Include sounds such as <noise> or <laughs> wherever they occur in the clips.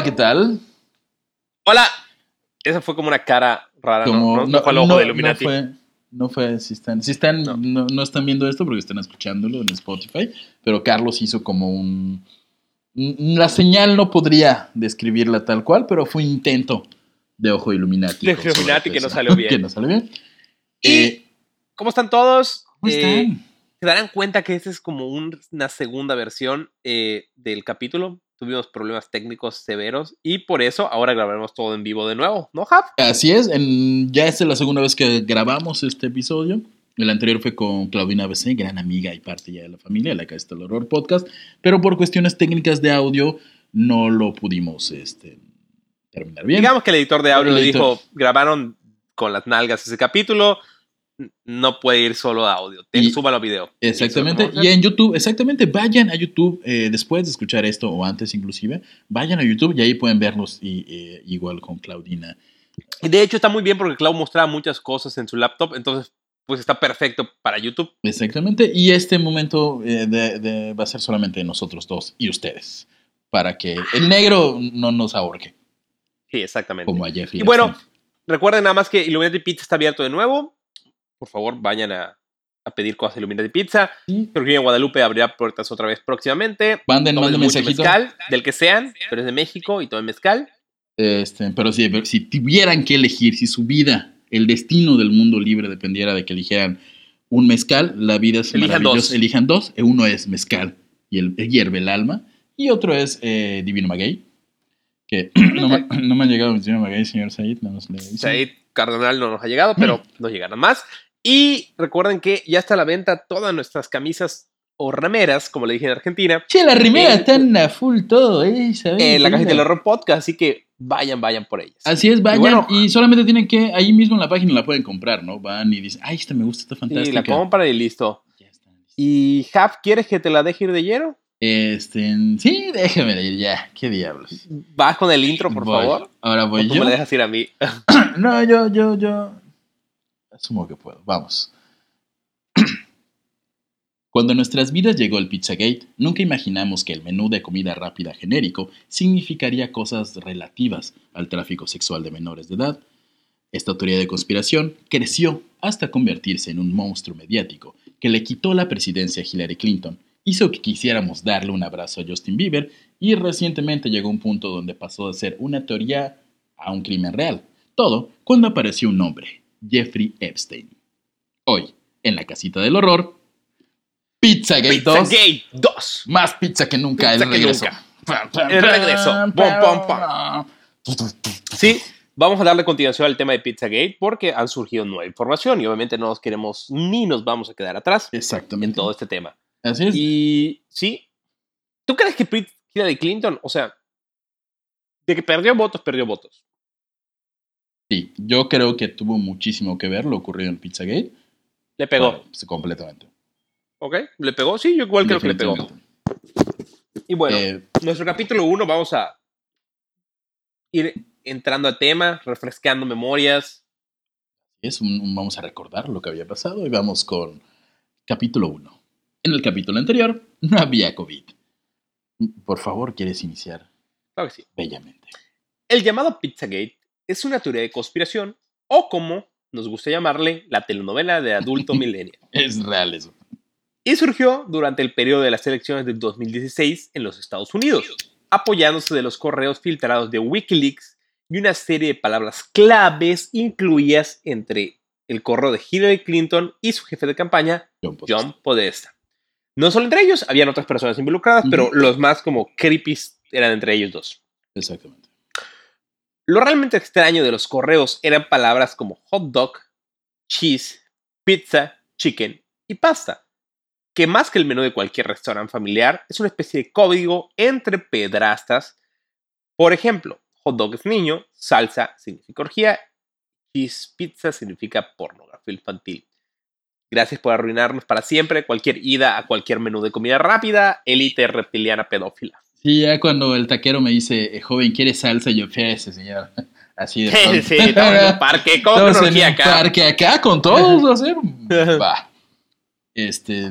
Hola, ¿qué tal? Hola. Esa fue como una cara rara, Como- ¿no? No, no fue el ojo de Illuminati. No fue, no fue, si están, si están No. están viendo esto porque están escuchándolo en Spotify, pero Carlos hizo como un... un- La señal no podría describirla tal cual, pero fue un intento de ojo Illuminati. De Illuminati que no salió bien. <laughs> que no salió bien. Y- Eh, ¿Cómo están todos? ¿Cómo Eh, están? se darán cuenta que esta es como un- una segunda versión eh, del capítulo. Tuvimos problemas técnicos severos y por eso ahora grabaremos todo en vivo de nuevo, ¿no, Jav? Así es, en- ya esta es la segunda vez que grabamos este episodio. El anterior fue con Claudina BC, gran amiga y parte ya de la familia, la que está el horror podcast, pero por cuestiones técnicas de audio no lo pudimos este, terminar bien. Digamos que el editor de audio le dijo, grabaron con las nalgas ese capítulo, no puede ir solo a audio, Y- súbalo a video. Exactamente, Y en YouTube, exactamente, vayan a YouTube eh, después de escuchar esto o antes inclusive, vayan a YouTube y ahí pueden verlos y, eh, igual con Claudina. Y de hecho está muy bien porque Clau mostraba muchas cosas en su laptop, entonces pues está perfecto para YouTube. Exactamente, y este momento eh, de- de- va a ser solamente nosotros dos y ustedes, para que el negro no nos ahorque. Sí, exactamente. Como a Jeffrey. Y bueno. Recuerden nada más que Illuminati Pizza está abierto de nuevo. Por favor, vayan a, a pedir cosas de Illuminati Pizza. Sí. Creo que en Guadalupe abrirá puertas otra vez próximamente. manden, manden mensajito. mezcal, del que sean, pero es de México y todo en mezcal. Este, pero si, si tuvieran que elegir, si su vida, el destino del mundo libre dependiera de que eligieran un mezcal, la vida es Elijan maravillosa. dos. Elijan dos. Eh, Uno es mezcal y el hierve el alma. Y otro es eh, Divino Maguey. Que <clears throat> no, me- no me han llegado Divino Maguey, señor Said. Le aviso. Said Cardenal no nos ha llegado, pero nos llegarán más. Y recuerden que ya está a la venta todas nuestras camisas o rameras, como le dije en Argentina, Che, la rimera Eh, están a full todo, ¿eh? en la cajita del horror podcast. Así que vayan, vayan por ellas. Así es, vayan y, bueno, solamente tienen que, ahí mismo en la página la pueden comprar, ¿no? Van y dicen, ay, esta me gusta, está Y fantástica. la compran y listo. Ya está. ¿Y Jav, quieres que te la deje ir de hielo? Este, sí, déjame ir ya, qué diablos. Vas con el intro, por Voy. favor. Ahora ¿O voy tú yo. me la dejas ir a mí? <coughs> No, yo, yo, yo. Asumo que puedo. Vamos. <clears throat> Cuando nuestras vidas llegó el Pizzagate, nunca imaginamos que el menú de comida rápida genérico significaría cosas relativas al tráfico sexual de menores de edad. Esta teoría de conspiración creció hasta convertirse en un monstruo mediático que le quitó la presidencia a Hillary Clinton, hizo que quisiéramos darle un abrazo a Justin Bieber y recientemente llegó a un punto donde pasó de ser una teoría a un crimen real. Todo cuando apareció un hombre, Jeffrey Epstein. Hoy, en la casita del horror, Pizzagate 2. Pizzagate 2. Más pizza que nunca, Pizza el regreso. El regreso. Pom, pom, Sí, vamos a darle continuación al tema de Pizzagate porque han surgido nueva información y obviamente no nos queremos ni nos vamos a quedar atrás en Exactamente. todo este tema. Así es. Y sí, ¿tú crees que Hillary Clinton, o sea, de que perdió votos, perdió votos? Sí, yo creo que tuvo muchísimo que ver lo ocurrido en Pizzagate. Le pegó, Bueno, pues, completamente. ¿ok? ¿Le pegó? Sí, yo igual creo que le pegó. Y bueno, Eh, nuestro capítulo 1 vamos a ir entrando a tema, refrescando memorias. es un, un- vamos a recordar lo que había pasado y vamos con capítulo 1. En el capítulo anterior <laughs> no había COVID. Por favor, ¿quieres iniciar Claro que sí. bellamente? El llamado Pizzagate es una teoría de conspiración o como nos gusta llamarle la telenovela de adulto <laughs> millennial. Es real eso. Y surgió durante el periodo de las elecciones del 2016 en los Estados Unidos, apoyándose de los correos filtrados de Wikileaks y una serie de palabras claves incluidas entre el correo de Hillary Clinton y su jefe de campaña, John Podesta. John Podesta. No solo entre ellos, habían otras personas involucradas, pero los más como creepy eran entre ellos dos. Exactamente. Lo realmente extraño de los correos eran palabras como hot dog, cheese, pizza, chicken y pasta, que más que el menú de cualquier restaurante familiar es una especie de código entre pedrastas. Por ejemplo, hot dog es niño, salsa significa orgía, cheese pizza significa pornografía infantil. Gracias por arruinarnos para siempre cualquier ida a cualquier menú de comida rápida, élite reptiliana pedófila. Sí, ya cuando el taquero me dice, eh, joven, ¿quiere salsa? Yo, ese señor. <laughs> Así de <laughs> Sí, pronto. sí, en un parque, ¿cómo una en orgía un acá? parque acá con todos, sea, <laughs> va. Este,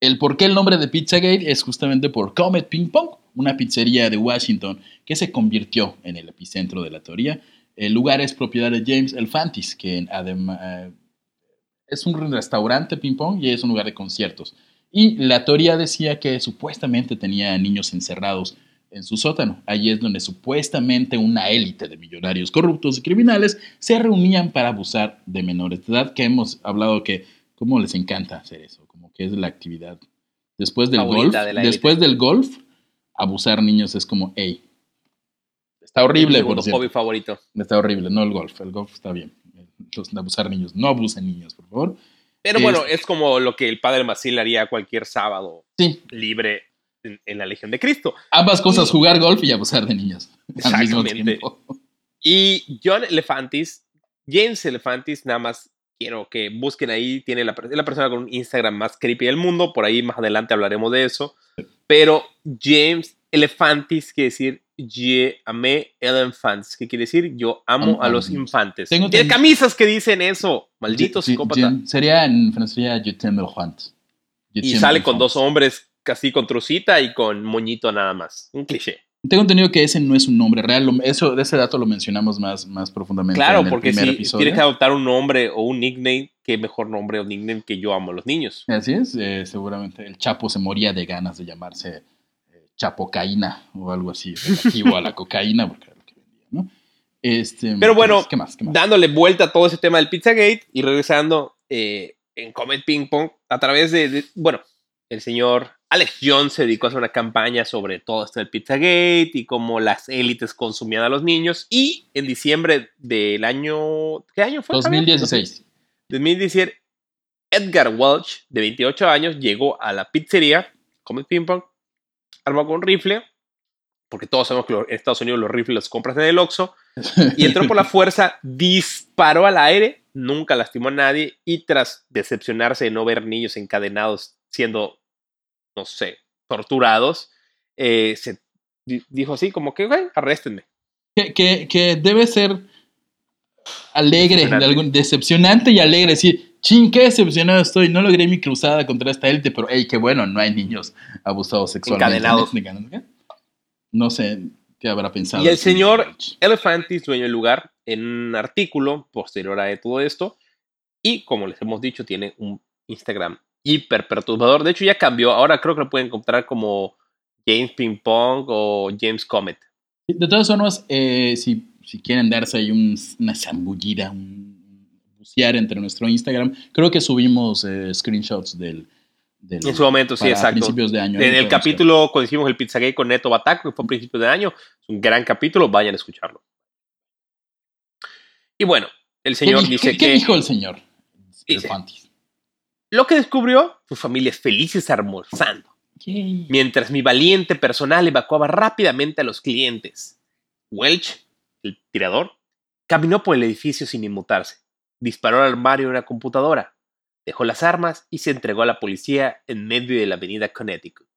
el por qué el nombre de Pizzagate es justamente por Comet Ping Pong, una pizzería de Washington que se convirtió en el epicentro de la teoría. El lugar es propiedad de James Elfantis, que además eh, es un restaurante ping-pong y es un lugar de conciertos. Y la teoría decía que supuestamente tenía niños encerrados en su sótano. Allí es donde supuestamente una élite de millonarios corruptos y criminales se reunían para abusar de menores de edad, que hemos hablado que cómo les encanta hacer eso, como que es la actividad. Después del golf, después del golf, abusar niños es como, hey, está horrible. por hobby favorito. Está horrible, no el golf, el golf está bien. Los abusar niños, no abusen niños, por favor. Pero bueno, es como lo que el padre Masil haría cualquier sábado libre en, la Legión de Cristo. Ambas cosas, jugar golf y abusar de niños. Exactamente. Y John Elefantis, James Elefantis, nada más quiero que busquen ahí, tiene la, la persona con un Instagram más creepy del mundo, por ahí más adelante hablaremos de eso. Pero James Elefantis quiere decir Je amé elephants, ¿qué quiere decir? Yo amo a los infantes. Tengo Tiene camisas que dicen eso, maldito psicópata. sería en francés Je t'aime Y sale con dos hombres casi con trucita y con moñito nada más. Un cliché. Tengo entendido que ese no es un nombre real. Eso, de ese dato lo mencionamos más, más profundamente. Claro, porque si tienes que adoptar un nombre o un nickname, qué mejor nombre o nickname que yo amo a los niños. Así es, eh, seguramente el Chapo se moría de ganas de llamarse chapocaína o algo así, relativo a la <laughs> cocaína, porque era lo que vendía, ¿no? Este, Pero bueno, dándole vuelta a todo ese tema del Pizzagate y regresando eh, en Comet Ping Pong, a través de, bueno, el señor Alex Jones se dedicó a hacer una campaña sobre todo esto del Pizzagate y cómo las élites consumían a los niños. Y en diciembre del año. ¿Qué año fue? 2016. 2017, Edgar Welch, de 28 años, llegó a la pizzería Comet Ping Pong armó con un rifle, porque todos sabemos que en Estados Unidos los rifles los compras en el Oxxo, y entró por la <laughs> fuerza, disparó al aire, nunca lastimó a nadie, y tras decepcionarse de no ver niños encadenados siendo, no sé, torturados, eh, se dijo así, como que, güey, arréstenme. Que, que, debe ser alegre, decepcionante. y alegre, decir, ching, qué decepcionado estoy, no logré mi cruzada contra esta élite, pero hey, qué bueno, no hay niños abusados sexualmente. Encadenados. No sé qué habrá pensado. Y el señor Elephantis, dueño del lugar, en un artículo posterior a todo esto, y como les hemos dicho, tiene un Instagram hiper perturbador. De hecho, ya cambió. Ahora creo que lo pueden encontrar como James Ping Pong o James Comet. De todas formas, eh, si, si, quieren darse ahí una zambullida, un entre nuestro Instagram. Creo que subimos eh, screenshots del, En su momento, sí, exacto. principios de año. En el capítulo, cuando hicimos el Pizzagate con Neto Bataco, que fue a principios de año, es un gran capítulo, vayan a escucharlo. Y bueno, el señor dice que... ¿Qué dijo el señor? lo que descubrió, sus familias felices almorzando. Mientras mi valiente personal evacuaba rápidamente a los clientes. Welch, el tirador, caminó por el edificio sin inmutarse disparó al armario de una computadora, dejó las armas y se entregó a la policía en medio de la avenida Connecticut.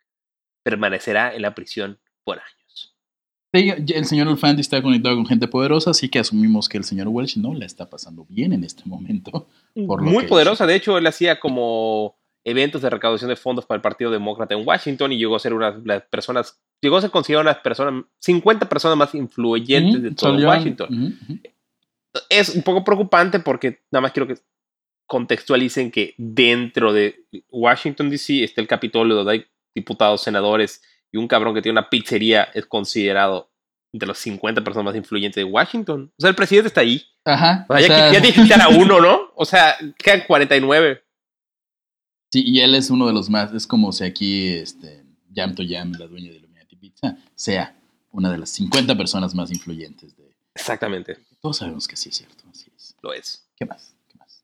Permanecerá en la prisión por años. El señor Alfanti está conectado con gente poderosa, así que asumimos que el señor Welch no la está pasando bien en este momento. Muy poderosa, de hecho, él hacía como eventos de recaudación de fondos para el Partido Demócrata en Washington y llegó a ser una de las personas, llegó a ser considerado una de las personas, 50 personas más influyentes de todo Washington es un poco preocupante porque nada más quiero que contextualicen que dentro de Washington, D.C. está el Capitolio donde hay diputados, senadores y un cabrón que tiene una pizzería es considerado entre los 50 personas más influyentes de Washington. O sea, el presidente está ahí. Ajá. O sea, ya, quitar a <laughs> uno, ¿no? O sea, quedan 49. Sí, y él es uno de los más, es como si aquí este, Jam to Jam, la dueña de Illuminati Pizza, sea una de las 50 personas más influyentes de, Exactamente. Todos sabemos que sí es cierto, así es. Lo es. ¿Qué más? ¿Qué más?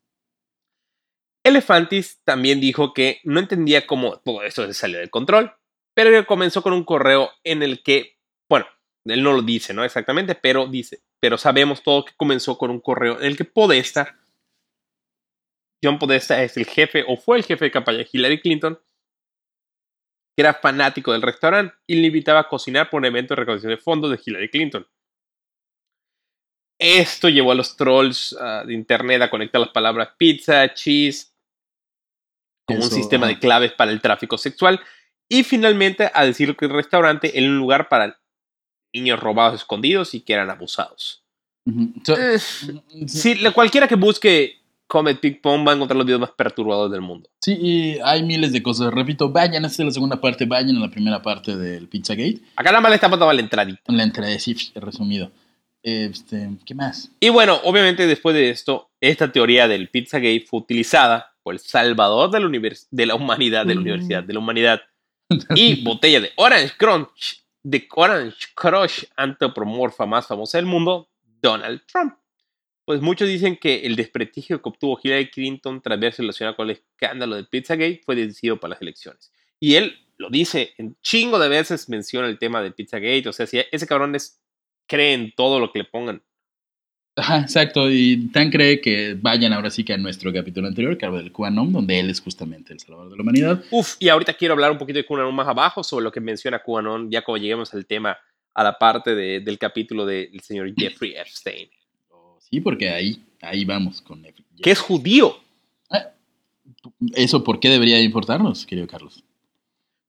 Elefantis también dijo que no entendía cómo todo esto se salió de control, pero que comenzó con un correo en el que, bueno, él no lo dice, ¿no? Exactamente, pero dice, pero sabemos todo que comenzó con un correo en el que Podesta, John Podesta es el jefe o fue el jefe de campaña de Hillary Clinton, que era fanático del restaurante y le invitaba a cocinar por un evento de recaudación de fondos de Hillary Clinton. Esto llevó a los trolls ah, de internet a conectar las palabras pizza, cheese, como un sistema de claves para el tráfico sexual. Y finalmente a decir que el restaurante era un lugar para niños robados escondidos y que eran abusados. Ujú. So- Eh, sí, la- cualquiera que busque Comet Ping Pong va a encontrar los videos más perturbadores del mundo. Sí, y hay miles de cosas. Repito, vayan, esta es la segunda parte, vayan a la primera parte del Pizzagate. Acá nada más le estamos dando la entradita. En la entrada de CIF, resumido. Este, ¿Qué más? Y bueno, obviamente después de esto, esta teoría del Pizzagate fue utilizada por el salvador de la, univers- de la humanidad, de la Mm. universidad, de la humanidad. <laughs> Y botella de Orange Crunch, de Orange Crush antropomorfa más famosa del mundo, Donald Trump. Pues muchos dicen que el desprestigio que obtuvo Hillary Clinton tras verse relacionado con el escándalo del Pizzagate fue decisivo para las elecciones. Y él lo dice en chingo de veces, menciona el tema del Pizzagate. O sea, si ese cabrón es, cree en todo lo que le pongan. Ajá, exacto. Y Tan cree que vayan ahora sí que a nuestro capítulo anterior, que habla del QAnon, donde él es justamente el salvador de la humanidad. Uf, y ahorita quiero hablar un poquito de QAnon más abajo sobre lo que menciona QAnon, ya como lleguemos al tema, a la parte de- del capítulo del señor Jeffrey Epstein, Sí, porque ahí, ahí vamos con Netflix. que es judío, ¿Eso por qué debería importarnos, querido Carlos?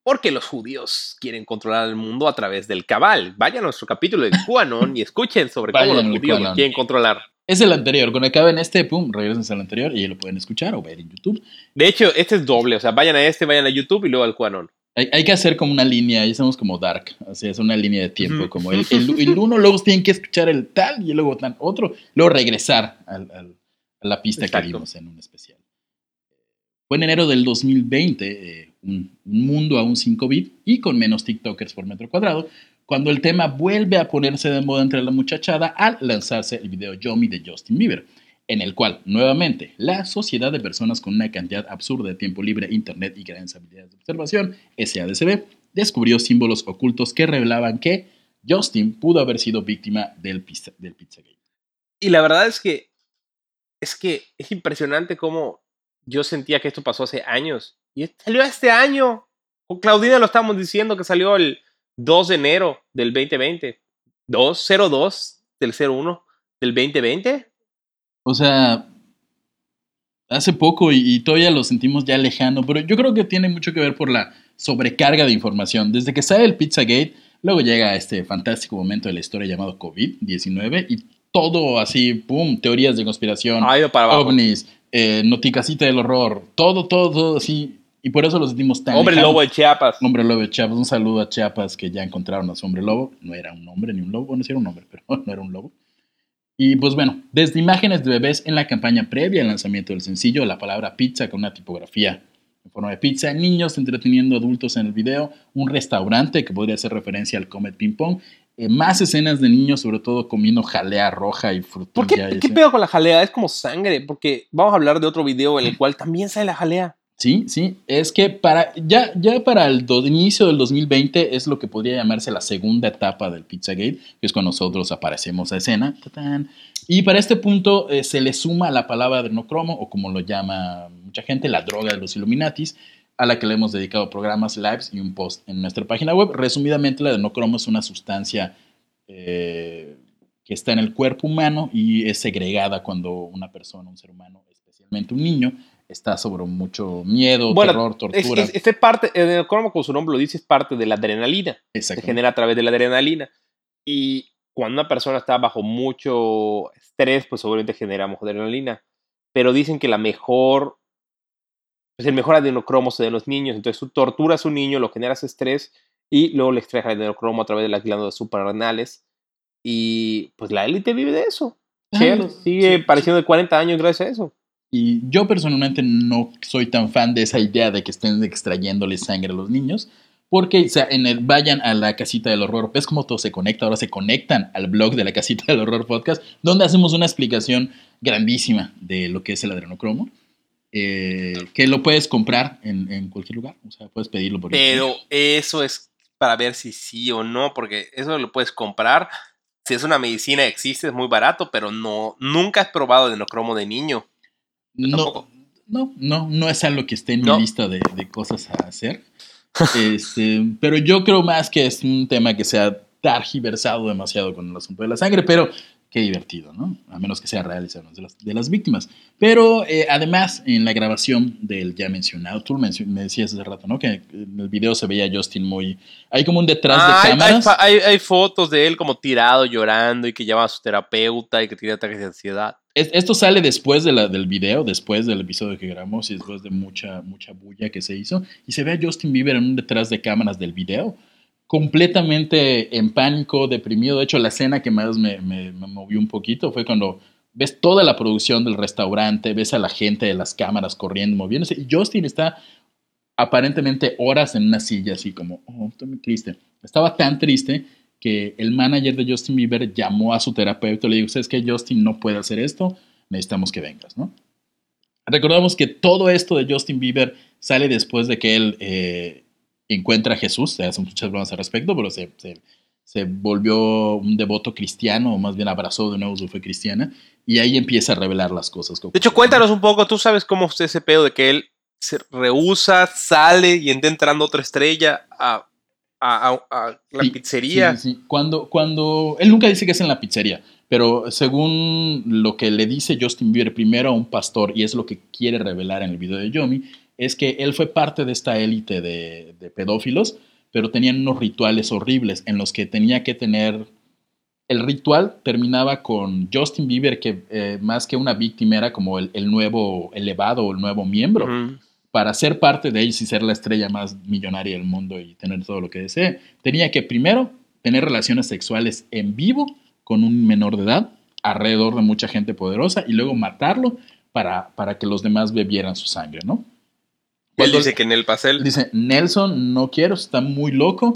porque los judíos quieren controlar el mundo a través del cabal. Vayan a nuestro capítulo de QAnon y escuchen sobre cómo Vayan los judíos lo quieren controlar. Es el anterior. Cuando acaben este, pum, regresan al anterior y lo pueden escuchar o ver en YouTube. De hecho, este es doble, o sea, vayan a este, vayan a YouTube y luego al QAnon. Hay, hay que hacer como una línea, ahí estamos como Dark, o sea, es una línea de tiempo, como <laughs> el, el, el uno, luego tienen que escuchar el tal y luego tan otro, luego regresar al- al- a la pista Exacto. que vimos en un especial. Fue en enero del 2020, eh, un, un mundo aún sin COVID y con menos TikTokers por metro cuadrado, cuando el tema vuelve a ponerse de moda entre la muchachada al lanzarse el video Yomi de Justin Bieber, en el cual, nuevamente, la sociedad de personas con una cantidad absurda de tiempo libre, internet y grandes habilidades de observación, SADCB, descubrió símbolos ocultos que revelaban que Justin pudo haber sido víctima del, pizza, del Pizzagate. Y la verdad es que es que es impresionante cómo yo sentía que esto pasó hace años. Y salió este año. Con Claudina lo estábamos diciendo que salió el 2 de enero del 2020. 202 del 01 del 2020. O sea, hace poco y, y todavía lo sentimos ya lejano, pero yo creo que tiene mucho que ver por la sobrecarga de información. Desde que sale el Pizzagate, luego llega este fantástico momento de la historia llamado COVID-19 y todo así, pum, teorías de conspiración, Ha ido para abajo. ovnis, eh, noticasita del horror, todo, todo, todo así. Y por eso lo sentimos tan Hombre lobo de Chiapas. Hombre lobo de Chiapas, un saludo a Chiapas que ya encontraron a su hombre lobo. No era un hombre ni un lobo, bueno, sí era un hombre, pero <laughs> no era un lobo. Y pues bueno, desde imágenes de bebés en la campaña previa al lanzamiento del sencillo, la palabra pizza con una tipografía en forma de pizza, niños entreteniendo adultos en el video, un restaurante que podría hacer referencia al Comet Ping Pong, eh, más escenas de niños sobre todo comiendo jalea roja y frutilla. ¿Por qué, y qué pedo con la jalea? Es como sangre. Porque vamos a hablar de otro video en el <laughs> cual también sale la jalea. Sí, sí, es que para ya, ya para el inicio del 2020 es lo que podría llamarse la segunda etapa del Pizzagate, que es cuando nosotros aparecemos a escena. Y para este punto eh, se le suma la palabra adrenocromo, o como lo llama mucha gente, la droga de los Illuminatis, a la que le hemos dedicado programas, lives y un post en nuestra página web. Resumidamente, la adrenocromo es una sustancia eh, que está en el cuerpo humano y es segregada cuando una persona, un ser humano, especialmente un niño, está sobre mucho miedo, Bueno, terror, Es, tortura. es, es parte, el como con su nombre lo dice, es parte de la adrenalina. se genera a través de la adrenalina. Y cuando una persona está bajo mucho estrés, pues obviamente generamos adrenalina. Pero dicen que la mejor, pues el mejor adrenocromo se da en los niños. Entonces tú torturas a un niño, lo generas estrés y luego le extraes el adrenocromo a través de las glándulas suprarrenales. Y pues la élite vive de eso. Sigue sí, pareciendo de 40 años gracias a eso. Y yo personalmente no soy tan fan de esa idea de que estén extrayéndole sangre a los niños. Porque o sea, en el, vayan a la casita del horror. ¿Ves cómo todo se conecta? Ahora se conectan al blog de la casita del horror podcast, donde hacemos una explicación grandísima de lo que es el adrenocromo. eh, que lo puedes comprar en, en cualquier lugar. O sea, puedes pedirlo por Pero eso es para ver si sí o no, porque eso lo puedes comprar. Si es una medicina, existe, es muy barato, pero no, nunca has probado adrenocromo de niño. No, no, no, no es algo que esté en No. mi lista de, de cosas a hacer. Este, pero yo creo más que es un tema que se ha targiversado demasiado con el asunto de la sangre. Pero qué divertido, ¿no? A menos que sea real y sea de las, de las víctimas. Pero eh, además, en la grabación del ya mencionado, tú me decías hace rato, ¿no? Que en el video se veía a Justin muy... Hay como un detrás de Ah, hay, cámaras. hay- hay- hay fotos de él como tirado, llorando y que llama a su terapeuta y que tiene ataques de ansiedad. Es- Esto sale después de la, del video, después del episodio que grabamos y después de mucha, mucha bulla que se hizo. Y se ve a Justin Bieber en un detrás de cámaras del video, completamente en pánico, deprimido. De hecho, la escena que más me, me- me movió un poquito fue cuando ves toda la producción del restaurante, ves a la gente de las cámaras corriendo, moviéndose. Y Justin está aparentemente horas en una silla, así como, oh, estoy muy triste. Estaba tan triste que el manager de Justin Bieber llamó a su terapeuta y le dijo, ¿sabes qué? Justin no puede hacer esto, necesitamos que vengas, ¿no? Recordamos que todo esto de Justin Bieber sale después de que él eh, encuentra a Jesús, se hacen muchas bromas al respecto, pero se, se- se volvió un devoto cristiano, o más bien abrazó de nuevo su fe cristiana, y ahí empieza a revelar las cosas. que De hecho, cuéntanos un poco, tú sabes cómo fue ese pedo de que él se rehúsa, sale y está entrando otra estrella a, a- a- a la Sí, pizzería. Sí, sí. Cuando, cuando. Él nunca dice que es en la pizzería, pero según lo que le dice Justin Bieber primero a un pastor, y es lo que quiere revelar en el video de Yomi, es que él fue parte de esta élite de, de pedófilos, pero tenían unos rituales horribles en los que tenía que tener. El ritual terminaba con Justin Bieber, que eh, más que una víctima era como el, el nuevo elevado o el nuevo miembro. Para ser parte de ellos y ser la estrella más millonaria del mundo y tener todo lo que desee, tenía que primero tener relaciones sexuales en vivo con un menor de edad alrededor de mucha gente poderosa y luego matarlo para, para que los demás bebieran su sangre, ¿no? Él Cuando- dice que en el pastel. Dice, Nelson, no quiero, está muy loco.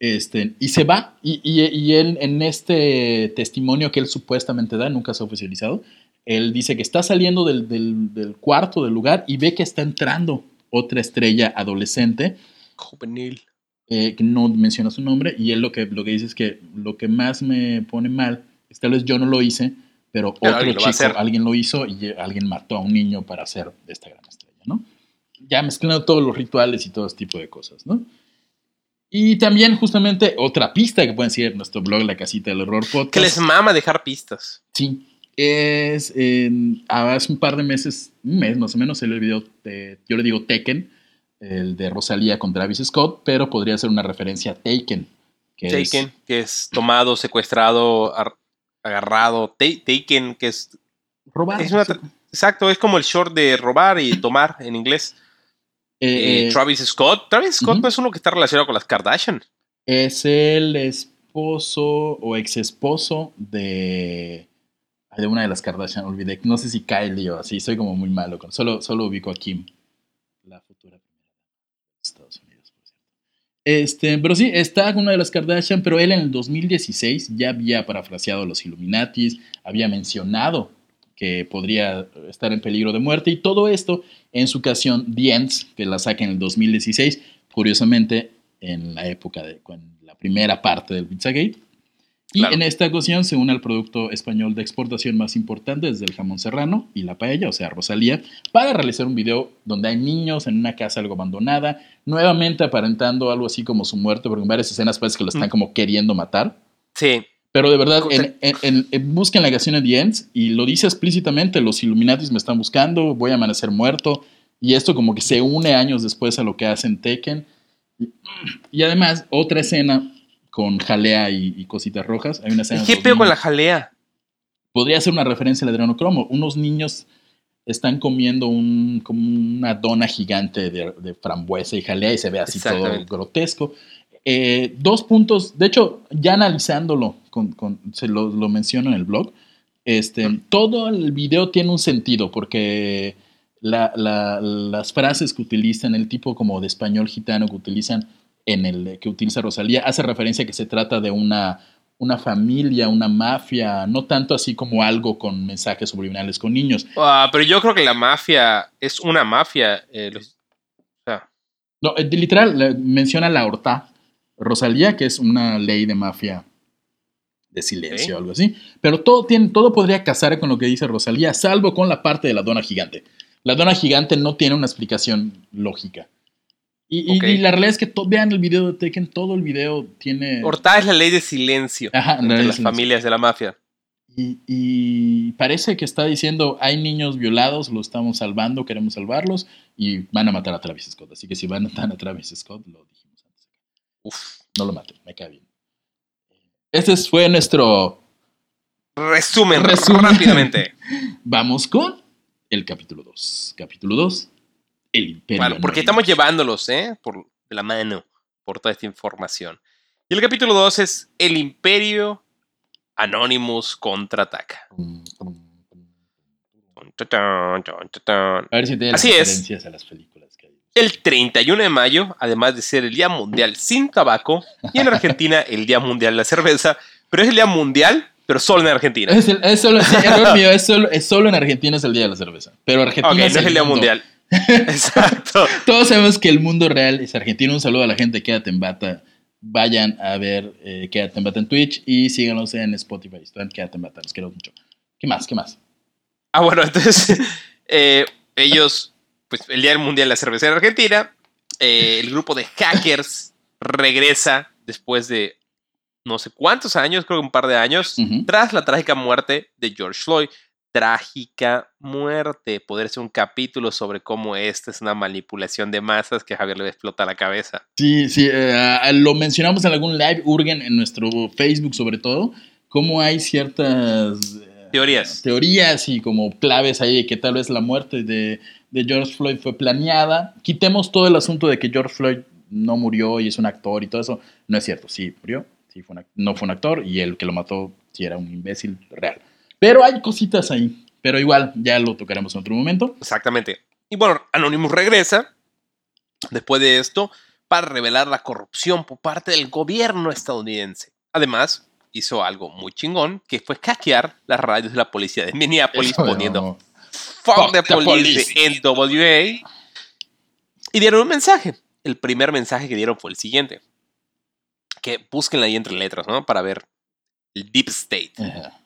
Este, y se va. Y, y- y él, en este testimonio que él supuestamente da, nunca se ha oficializado, él dice que está saliendo del, del- del cuarto del lugar y ve que está entrando otra estrella adolescente, Juvenil. eh, que no menciona su nombre, y él lo que, lo que dice es que lo que más me pone mal es tal vez yo no lo hice, pero Pero otro alguien lo chico, hacer. alguien lo hizo y alguien mató a un niño para hacer esta gran estrella, ¿no? Ya mezclando todos los rituales y todo este tipo de cosas, ¿no? Y también justamente otra pista que pueden seguir en nuestro blog La Casita del Horror Podcast. Que les mama dejar pistas. Sí. Es en- hace un par de meses, un mes más o menos, salió el video de, yo le digo Tekken, el de Rosalía con Travis Scott, pero podría ser una referencia a Taken. Que es- Taken, que es tomado, secuestrado, ar- agarrado. Ta- Taken, que es. robar. Es una tra- Exacto, es como el short de robar y tomar en inglés. Eh, Eh, eh, Travis Scott. Travis Scott ujú. no es uno que está relacionado con las Kardashian. es el esposo o ex esposo de, de una de las Kardashian, olvidé. No sé si Kylie o así, soy como muy malo. Con, solo, solo ubico a Kim, la futura primera de Estados Unidos. por cierto. Este, pero sí, está con una de las Kardashian, pero él en el 2016 ya había parafraseado a los Illuminatis, había mencionado que podría estar en peligro de muerte y todo esto en su canción The Ends, que la saca en el 2016, curiosamente en la época de la primera parte del Pizzagate. Y Claro. en esta ocasión se une al producto español de exportación más importante desde el jamón serrano y la paella, o sea, Rosalía, para realizar un video donde hay niños en una casa algo abandonada, nuevamente aparentando algo así como su muerte, porque en varias escenas parece que lo están Mm. como queriendo matar. Sí. Pero de verdad, en, en- en- en- busquen la canción de The Ends y lo dice explícitamente, los Illuminatis me están buscando, voy a amanecer muerto. Y esto como que se une años después a lo que hacen Tekken. Y, y además, otra escena con jalea y, y cositas rojas. Hay una escena ¿Y qué con la jalea? Podría ser una referencia al adrenocromo. Unos niños están comiendo un, como una dona gigante de, de frambuesa y jalea y se ve así todo grotesco. Eh, dos puntos, de hecho, ya analizándolo, con, con- se lo, lo menciono en el blog, este, todo el video tiene un sentido porque la- la- las frases que utilizan, el tipo como de español gitano que utilizan en el que utiliza Rosalía, hace referencia a que se trata de una, una familia, una mafia, no tanto así como algo con mensajes subliminales con niños. Ah, pero yo creo que la mafia es una mafia. eh, los- No, eh, literal, menciona la horta Rosalía, que es una ley de mafia de silencio o algo así. Pero todo, tiene, todo podría casar con lo que dice Rosalía, salvo con la parte de la dona gigante. La dona gigante no tiene una explicación lógica. Y, y- Ok. y la realidad es que to- vean el video de Tekken, todo el video tiene... Horta es la ley de silencio Ajá, entre de las silencio. familias de la mafia. Y, y parece que está diciendo, hay niños violados, los estamos salvando, queremos salvarlos, y van a matar a Travis Scott. Así que si van a matar a Travis Scott, lo dijimos antes. Uf. No lo maten, me cae bien. Este fue nuestro... Resumen, Resumen. rápidamente. <laughs> Vamos con el capítulo 2. Capítulo 2, el imperio. Bueno, porque estamos llevándolos, ¿eh? Por de la mano, por toda esta información. Y el capítulo 2 es El Imperio Anonymous contraataca. A ver si tiene Así las es. referencias a las películas que hay. El 31 de mayo, además de ser el Día Mundial sin tabaco, y en Argentina <laughs> el Día Mundial de la cerveza, pero es el Día Mundial, pero solo en Argentina. Es, el- es solo, sí, error <laughs> mío, es solo, es solo en Argentina es el día de la cerveza. Pero Argentina Ok, no es es el Día mundo. Mundial. <laughs> Exacto. Todos sabemos que el mundo real es Argentina. Un saludo a la gente de Quédate en Bata. Vayan a ver eh, Quédate en Bata en Twitch y síganos en Spotify. Están Quédate en Bata, los quiero mucho. ¿Qué más? ¿Qué más? Ah, bueno, entonces <laughs> eh, ellos, pues el Día Mundial de la Cerveza en Argentina, eh, el grupo de hackers regresa después de no sé cuántos años, creo que un par de años, tras la trágica muerte de George Floyd. Trágica muerte. Poder ser un capítulo sobre cómo esta es una manipulación de masas que Javier le explota la cabeza. Sí, sí, eh, lo mencionamos en algún live, Urgen, en nuestro Facebook sobre todo, cómo hay ciertas eh, Teorías. teorías y como claves ahí de que tal vez la muerte de, de George Floyd fue planeada. Quitemos todo el asunto de que George Floyd no murió y es un actor y todo eso. No es cierto, sí murió, sí fue no fue un actor y el que lo mató sí era un imbécil real. Pero hay cositas ahí, pero igual ya lo tocaremos en otro momento. Exactamente. Y bueno, Anonymous regresa después de esto para revelar la corrupción por parte del gobierno estadounidense. Además, hizo algo muy chingón, que fue hackear las radios de la policía de Minneapolis Eso, poniendo no. Fuck, Fuck the the police, police. de NWA. Y dieron un mensaje. El primer mensaje que dieron fue el siguiente. Que búsquenla ahí entre letras, ¿no? Para ver el Deep State. Ajá.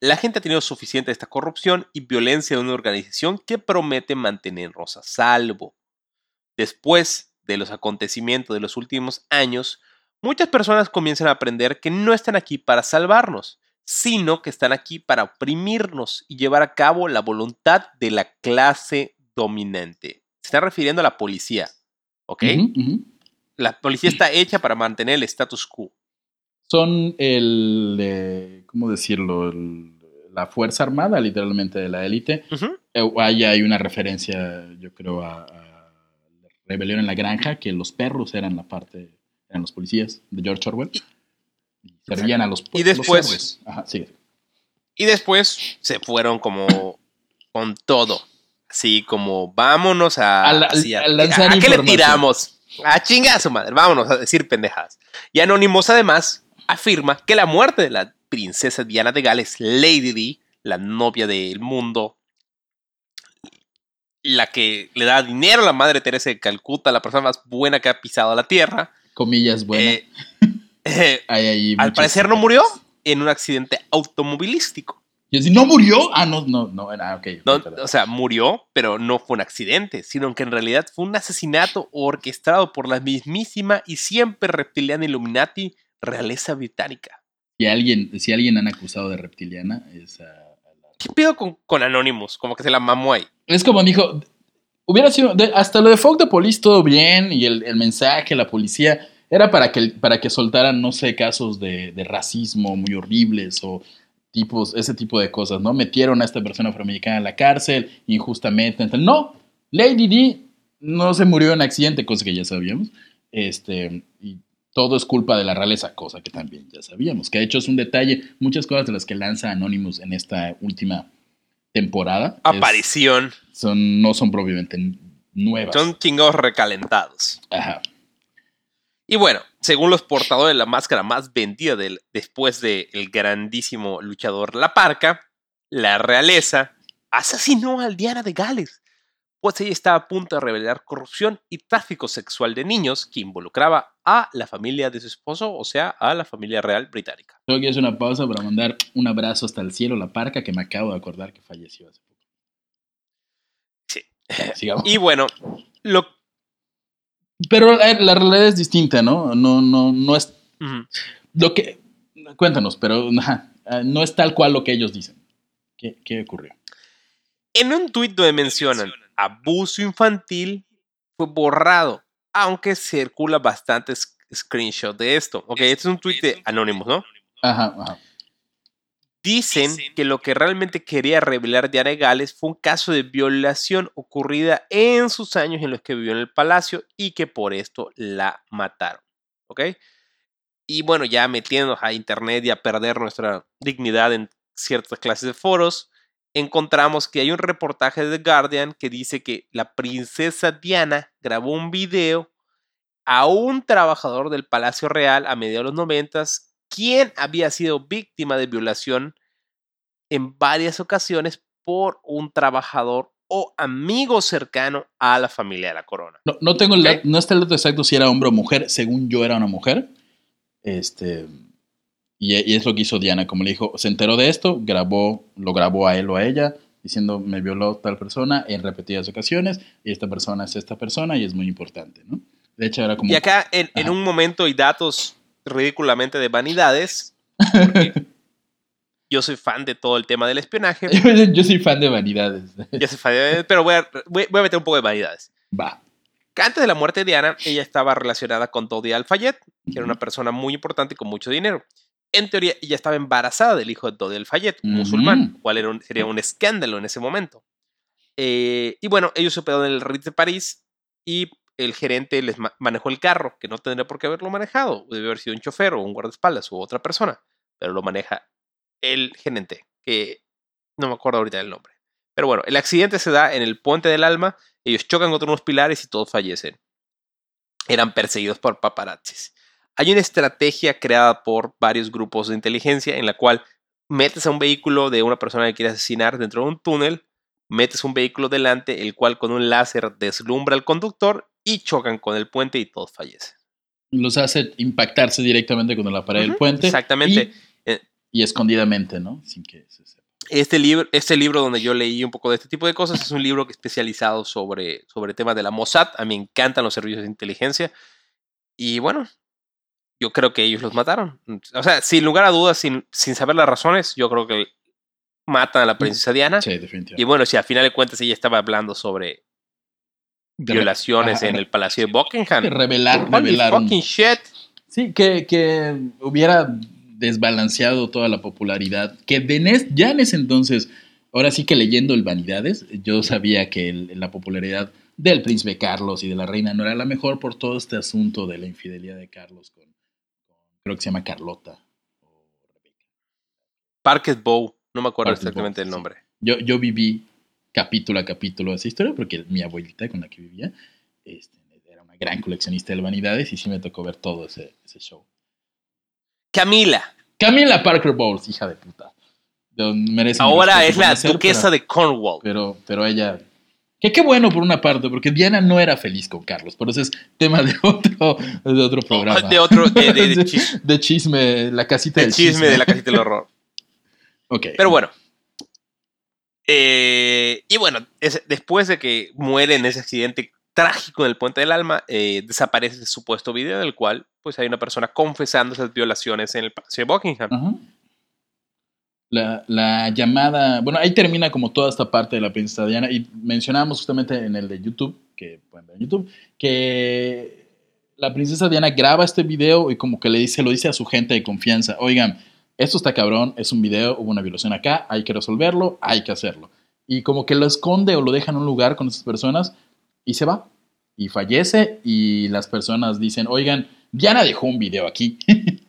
La gente ha tenido suficiente de esta corrupción y violencia de una organización que promete mantenernos a salvo. Después de los acontecimientos de los últimos años, muchas personas comienzan a aprender que no están aquí para salvarnos, sino que están aquí para oprimirnos y llevar a cabo la voluntad de la clase dominante. Se está refiriendo a la policía, ¿ok? La policía está hecha para mantener el status quo. Son el, eh, ¿cómo decirlo? El- la Fuerza Armada, literalmente, de la élite. Eh, Ahí hay una referencia, yo creo, a, a la Rebelión en la Granja, que los perros eran la parte, eran los policías de George Orwell. Y servían a los Y después-. Ajá, sí. Y después se fueron como con todo. Así como vámonos a, A la- a- a lanzar ¿a qué le tiramos? A chingar a su madre, vámonos a decir pendejadas. Y Anonymous además afirma que la muerte de la princesa Diana de Gales, Lady Di, la novia del mundo, la que le da dinero a la madre Teresa de Calcuta, la persona más buena que ha pisado la tierra, Comillas buenas. eh, <laughs> eh, Hay al parecer no murió en un accidente automovilístico. Yo decía, ¿no murió? Ah, no, no, no, perdón. o sea, murió, pero no fue un accidente, sino que en realidad fue un asesinato orquestado por la mismísima y siempre reptiliana Illuminati realeza británica. Si alguien, si alguien han acusado de reptiliana, es a- a la ¿Qué pido con, con Anonymous? Como que se la mamó ahí. Es como dijo, hubiera sido, de- hasta lo de Fuck the Police todo bien y el, el mensaje, la policía, era para que, para que soltaran, no sé, casos de, de racismo muy horribles o tipos, ese tipo de cosas, ¿no? Metieron a esta persona afroamericana en la cárcel injustamente. entonces, no, Lady D no se murió en accidente, cosa que ya sabíamos. Este, y todo es culpa de la realeza, cosa que también ya sabíamos. Que de hecho es un detalle, muchas cosas de las que lanza Anonymous en esta última temporada. es- Aparición. son, no son propiamente nuevas. Son chingados recalentados. Ajá. Y bueno, según los portadores de la máscara más vendida del, después del grandísimo luchador La Parca, la realeza asesinó a Diana de Gales, pues ella estaba a punto de revelar corrupción y tráfico sexual de niños que involucraba a la familia de su esposo, o sea, a la familia real británica. Tengo que hacer una pausa para mandar un abrazo hasta el cielo a la parca que me acabo de acordar que falleció hace poco. Sí. Sigamos. <laughs> Y bueno, lo... Pero la realidad es distinta, ¿no? No, no, no es lo que. Cuéntanos, pero <laughs> no es tal cual lo que ellos dicen. ¿Qué, qué ocurrió? En un tuit donde mencionan abuso infantil, fue borrado, aunque circula bastantes screenshots de esto. Ok, este es un tuit de Anonymous, ¿no? Ajá, ajá. Dicen que lo que realmente quería revelar Diana Gales fue un caso de violación ocurrida en sus años en los que vivió en el palacio y que por esto la mataron. ¿Ok? Y bueno, ya metiéndonos a internet y a perder nuestra dignidad en ciertas clases de foros, encontramos que hay un reportaje de The Guardian que dice que la princesa Diana grabó un video a un trabajador del Palacio Real a mediados de los noventas quien había sido víctima de violación en varias ocasiones por un trabajador o amigo cercano a la familia de la corona. No, no tengo el no está el dato exacto si era hombre o mujer. Según yo era una mujer. Este. Y, y es lo que hizo Diana, como le dijo, se enteró de esto, grabó, lo grabó a él o a ella, diciendo me violó tal persona en repetidas ocasiones, y esta persona es esta persona y es muy importante, ¿no? De hecho, era como. Y acá en, un momento y datos ridículamente de vanidades. <laughs> Yo soy fan de todo el tema del espionaje. <laughs> yo soy fan de vanidades. <laughs> Yo soy fan de- pero voy a, voy voy a meter un poco de vanidades. Va. Antes de la muerte de Diana, ella estaba relacionada con Dodi Al-Fayed, que era una persona muy importante y con mucho dinero. En teoría, ella estaba embarazada del hijo de Dodi Al-Fayed, un Ujú. musulmán, cual era un- sería un escándalo en ese momento. Eh, y bueno, ellos se hospedaron en el Ritz de París y el gerente les ma- manejó el carro, que no tendría por qué haberlo manejado. Debe haber sido un chofer o un guardaespaldas u otra persona, pero lo maneja el gerente, que no me acuerdo ahorita del nombre. Pero bueno, el accidente se da en el Puente del Alma, ellos chocan contra unos pilares y todos fallecen. Eran perseguidos por paparazzis. Hay una estrategia creada por varios grupos de inteligencia en la cual metes a un vehículo de una persona que quiere asesinar dentro de un túnel, metes un vehículo delante, el cual con un láser deslumbra al conductor y chocan con el puente y todos fallecen. Los hace impactarse directamente contra la pared del puente. Exactamente. Eh, Y, y escondidamente, ¿no? Sin que se sepa. Este libro, este libro donde yo leí un poco de este tipo de cosas es un libro especializado sobre, sobre temas de la Mossad. A mí me encantan los servicios de inteligencia. Y bueno, yo creo que ellos los mataron. O sea, sin lugar a dudas, sin, sin saber las razones, yo creo que matan a la princesa Diana. Sí, Y definitivamente. bueno, si al final de cuentas ella estaba hablando sobre violaciones en el Palacio de Buckingham. Revelar, revelaron. fucking shit. Sí, que, que hubiera desbalanceado toda la popularidad. Que de ya en ese entonces, ahora sí que leyendo el Vanidades, yo sabía que el- la popularidad del príncipe Carlos y de la reina no era la mejor por todo este asunto de la infidelidad de Carlos con- creo que se llama Carlota. Parques Bow. No me acuerdo exactamente Bow, el sí. nombre. Yo, yo viví capítulo a capítulo de esa historia porque mi abuelita con la que vivía este, era una gran coleccionista de Vanidades y sí me tocó ver todo ese, ese show. Camila. Camila Parker Bowles, hija de puta. Merece Ahora es la duquesa pero, de Cornwall. pero, pero ella. Que qué bueno por una parte, porque Diana no era feliz con Carlos, pero ese es tema de otro, de otro programa. De otro, de, de- de <laughs> chis- De chisme, la casita de del chisme, de la casita del horror. <laughs> Ok. Pero bueno. Eh, y bueno, ese- después de que muere en ese accidente trágico en el Puente del Alma, eh, desaparece ese supuesto video en el cual pues hay una persona confesando esas violaciones en el Palacio de Buckingham. Ajá. La, la llamada, bueno, ahí termina como toda esta parte de la princesa Diana y mencionábamos justamente en el de YouTube, que pueden ver en YouTube, que la princesa Diana graba este video y como que le dice, lo dice a su gente de confianza, oigan, esto está cabrón, es un video, hubo una violación acá, hay que resolverlo, hay que hacerlo. Y como que lo esconde o lo deja en un lugar con esas personas y se va. Y fallece y las personas dicen, oigan, Diana dejó un video aquí. <laughs>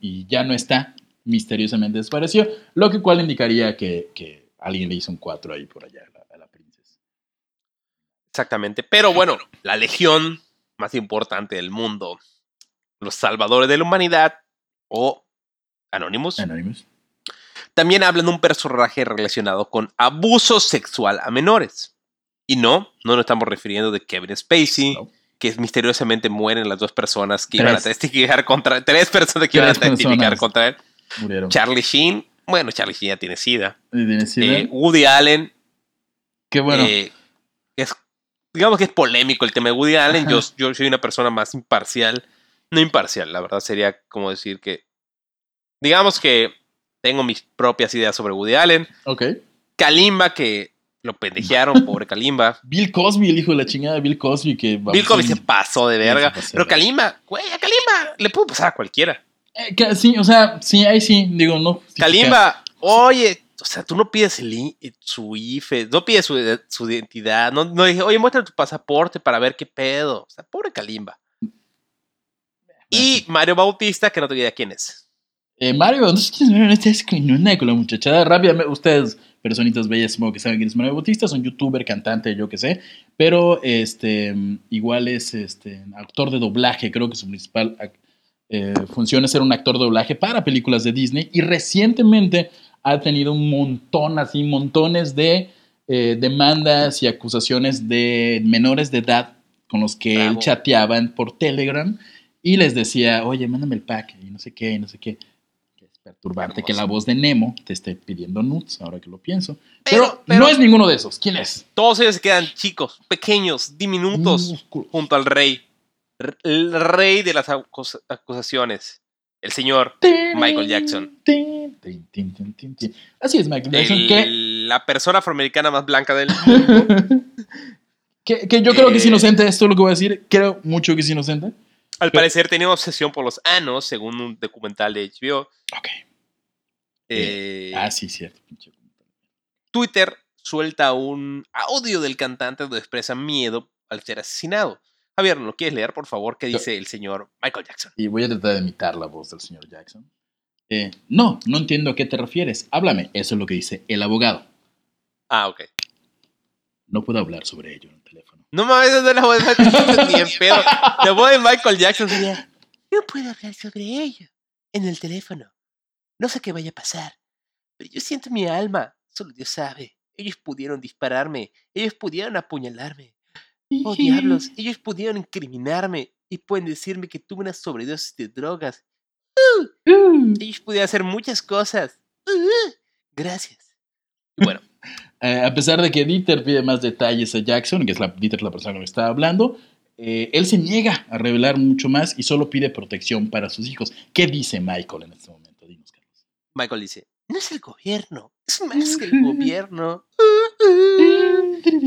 Y ya no está, misteriosamente desapareció, lo que cual indicaría que, que alguien le hizo un 4 ahí por allá a la, a la princesa. Exactamente. Pero bueno, la legión más importante del mundo, los salvadores de la humanidad o Anonymous, Anonymous. también hablan de un personaje relacionado con abuso sexual a menores. Y no, no nos estamos refiriendo de Kevin Spacey, No. que misteriosamente mueren las dos personas que iban a testificar contra tres personas que iban a testificar personas. contra él. Murieron. Charlie Sheen, bueno, Charlie Sheen ya tiene SIDA. ¿Y tiene sida? Eh, Woody Allen, Qué bueno. eh, es, digamos que es polémico el tema de Woody Allen. Yo, yo soy una persona más imparcial. No imparcial, la verdad sería como decir que, digamos que tengo mis propias ideas sobre Woody Allen. Ok. Kalimba, que lo pendejearon, <laughs> pobre Kalimba. Bill Cosby, el hijo de la chingada Bill Cosby, que... Bill Cosby se pasó de verga. pasó Pero. Kalimba, güey, a Kalimba le pudo pasar a cualquiera. Eh, que sí, o sea, sí, ahí sí, digo, no. Kalimba, oye, o sea, tú no pides el i- su IFE, no pides su, su identidad, no, no dije, oye, muestra tu pasaporte para ver qué pedo. O sea, pobre Kalimba. Y Mario Bautista, que no te idea quién es. Eh, Mario, no sé quién es Mario, este es con una con la muchachada. Rápidamente, ustedes, personitas bellas, supongo que saben quién es Mario Bautista, son youtuber, cantante, yo qué sé. Pero este, igual es este, actor de doblaje, creo que su principal ac- eh, función es ser un actor de doblaje para películas de Disney. Y recientemente ha tenido un montón, así, montones de eh, demandas y acusaciones de menores de edad con los que él Bravo. chateaban por Telegram y les decía, oye, mándame el pack y no sé qué, y no sé qué. Es perturbante que la voz de Nemo te esté pidiendo nudes, ahora que lo pienso. Pero, Pero- pero- no es ninguno de esos. ¿Quién es? Todos ellos se quedan chicos, pequeños, diminutos, Minúsculos. junto al rey. El rey de las acus- acusaciones. El señor Michael Jackson. Así es, Michael Jackson. el- que- la persona afroamericana más blanca del <laughs> mundo. que, que yo creo que es Eh. inocente, esto es lo que voy a decir. Creo mucho que es inocente. Al parecer tenía obsesión por los anos, según un documental de HBO. Ok. Eh, Ah, sí, cierto. Twitter suelta un audio del cantante donde expresa miedo al ser asesinado. Javier, ¿no lo quieres leer, por favor? ¿Qué dice el señor Michael Jackson? Y voy a tratar de imitar la voz del señor Jackson. Eh, no, no entiendo a qué te refieres. Háblame. Eso es lo que dice el abogado. Ah, ok. No puedo hablar sobre ello en el teléfono. No mames, no es la voz de Michael Jackson ni en pedo. La voz de Michael Jackson sería: No puedo hablar sobre ello en el teléfono. No sé qué vaya a pasar, pero yo siento mi alma. Solo Dios sabe. Ellos pudieron dispararme. Ellos pudieron apuñalarme. Oh, diablos. Ellos pudieron incriminarme y pueden decirme que tuve una sobredosis de drogas. Uh. Ellos pudieron hacer muchas cosas. Uh, gracias. Y <laughs> bueno, Eh, a pesar de que Dieter pide más detalles a Jackson, que es la, Dieter la persona con la que estaba hablando, eh, él se niega a revelar mucho más y solo pide protección para sus hijos. ¿Qué dice Michael en este momento? Dinos, Carlos. Michael dice: No es el gobierno, es más que el <laughs> gobierno.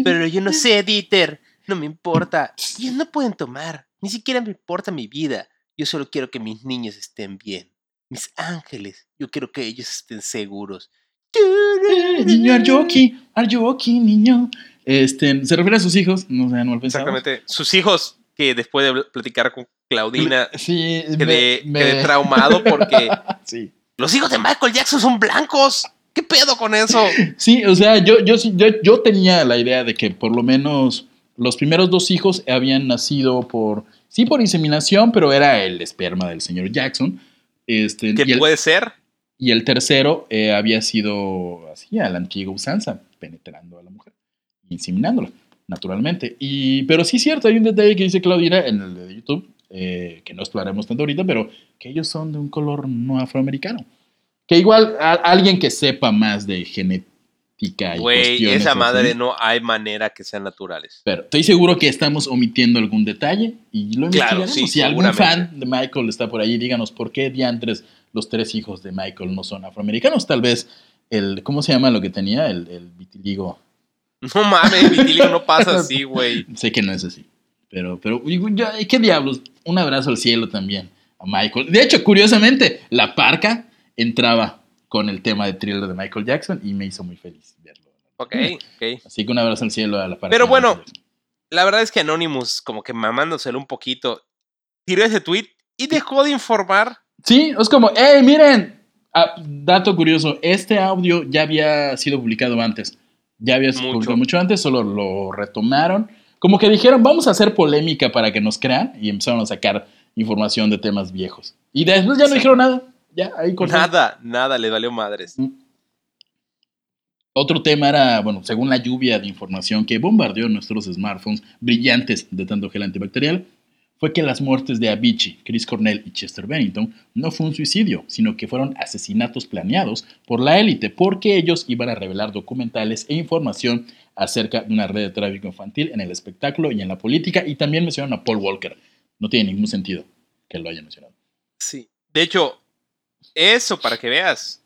Pero yo no sé, Dieter. No me importa. <sniffs> Ellos no pueden tomar. Ni siquiera me importa mi vida. Yo solo quiero que mis niños estén bien. Mis ángeles. Yo quiero que ellos estén seguros. Eh, niño, are you okay? Are you okay, niño? Este, se refiere a sus hijos, no sean mal pensados. Exactamente. Sus hijos, que después de platicar con Claudina, Sí, quedé, me- quedé me- traumado porque <laughs> sí. los hijos de Michael Jackson son blancos. ¿Qué pedo con eso? Sí, o sea, yo, yo, sí- yo, yo tenía la idea de que por lo menos los primeros dos hijos habían nacido por, sí, por inseminación, pero era el esperma del señor Jackson. Este, ¿Qué y, el, puede ser? y el tercero eh, había sido así, a la antigua usanza, penetrando a la mujer, inseminándola, naturalmente. Y, pero sí es cierto, hay un detalle que dice Claudina en el de YouTube, eh, que no exploraremos tanto ahorita, pero que ellos son de un color no afroamericano. Que igual a- alguien que sepa más de genética Güey, esa así, madre no hay manera que sean naturales. Pero estoy seguro que estamos omitiendo algún detalle y lo Claro, investigaremos. sí, si algún fan de Michael está por ahí, díganos por qué diantres los tres hijos de Michael no son afroamericanos. Tal vez el, ¿cómo se llama lo que tenía? El, el vitiligo. No mames, Vitiligo no pasa así, <laughs> güey. Sé que no es así. Pero, pero, ¿qué diablos? Un abrazo al cielo también a Michael. De hecho, curiosamente, la parca entraba con el tema de thriller de Michael Jackson y me hizo muy feliz verlo. Ok, ok. Así que un abrazo al cielo a la parca. Pero bueno. La verdad es que Anonymous, como que mamándoselo un poquito, tiró ese tweet y dejó de informar. Sí, es como, hey, miren, Ah, dato curioso, este audio ya había sido publicado antes. Ya había sido Mucho. publicado mucho antes, solo lo retomaron. Como que dijeron, vamos a hacer polémica para que nos crean y empezaron a sacar información de temas viejos. Y después ya no Sí. dijeron nada. Ya, ahí cortaron. Nada, nada, le valió madres. Otro tema era, bueno, según la lluvia de información que bombardeó nuestros smartphones brillantes de tanto gel antibacterial, fue que las muertes de Avicii, Chris Cornell y Chester Bennington no fue un suicidio, sino que fueron asesinatos planeados por la élite, porque ellos iban a revelar documentales e información acerca de una red de tráfico infantil en el espectáculo y en la política, y también mencionaron a Paul Walker. No tiene ningún sentido que lo hayan mencionado. Sí. De hecho, eso para que veas,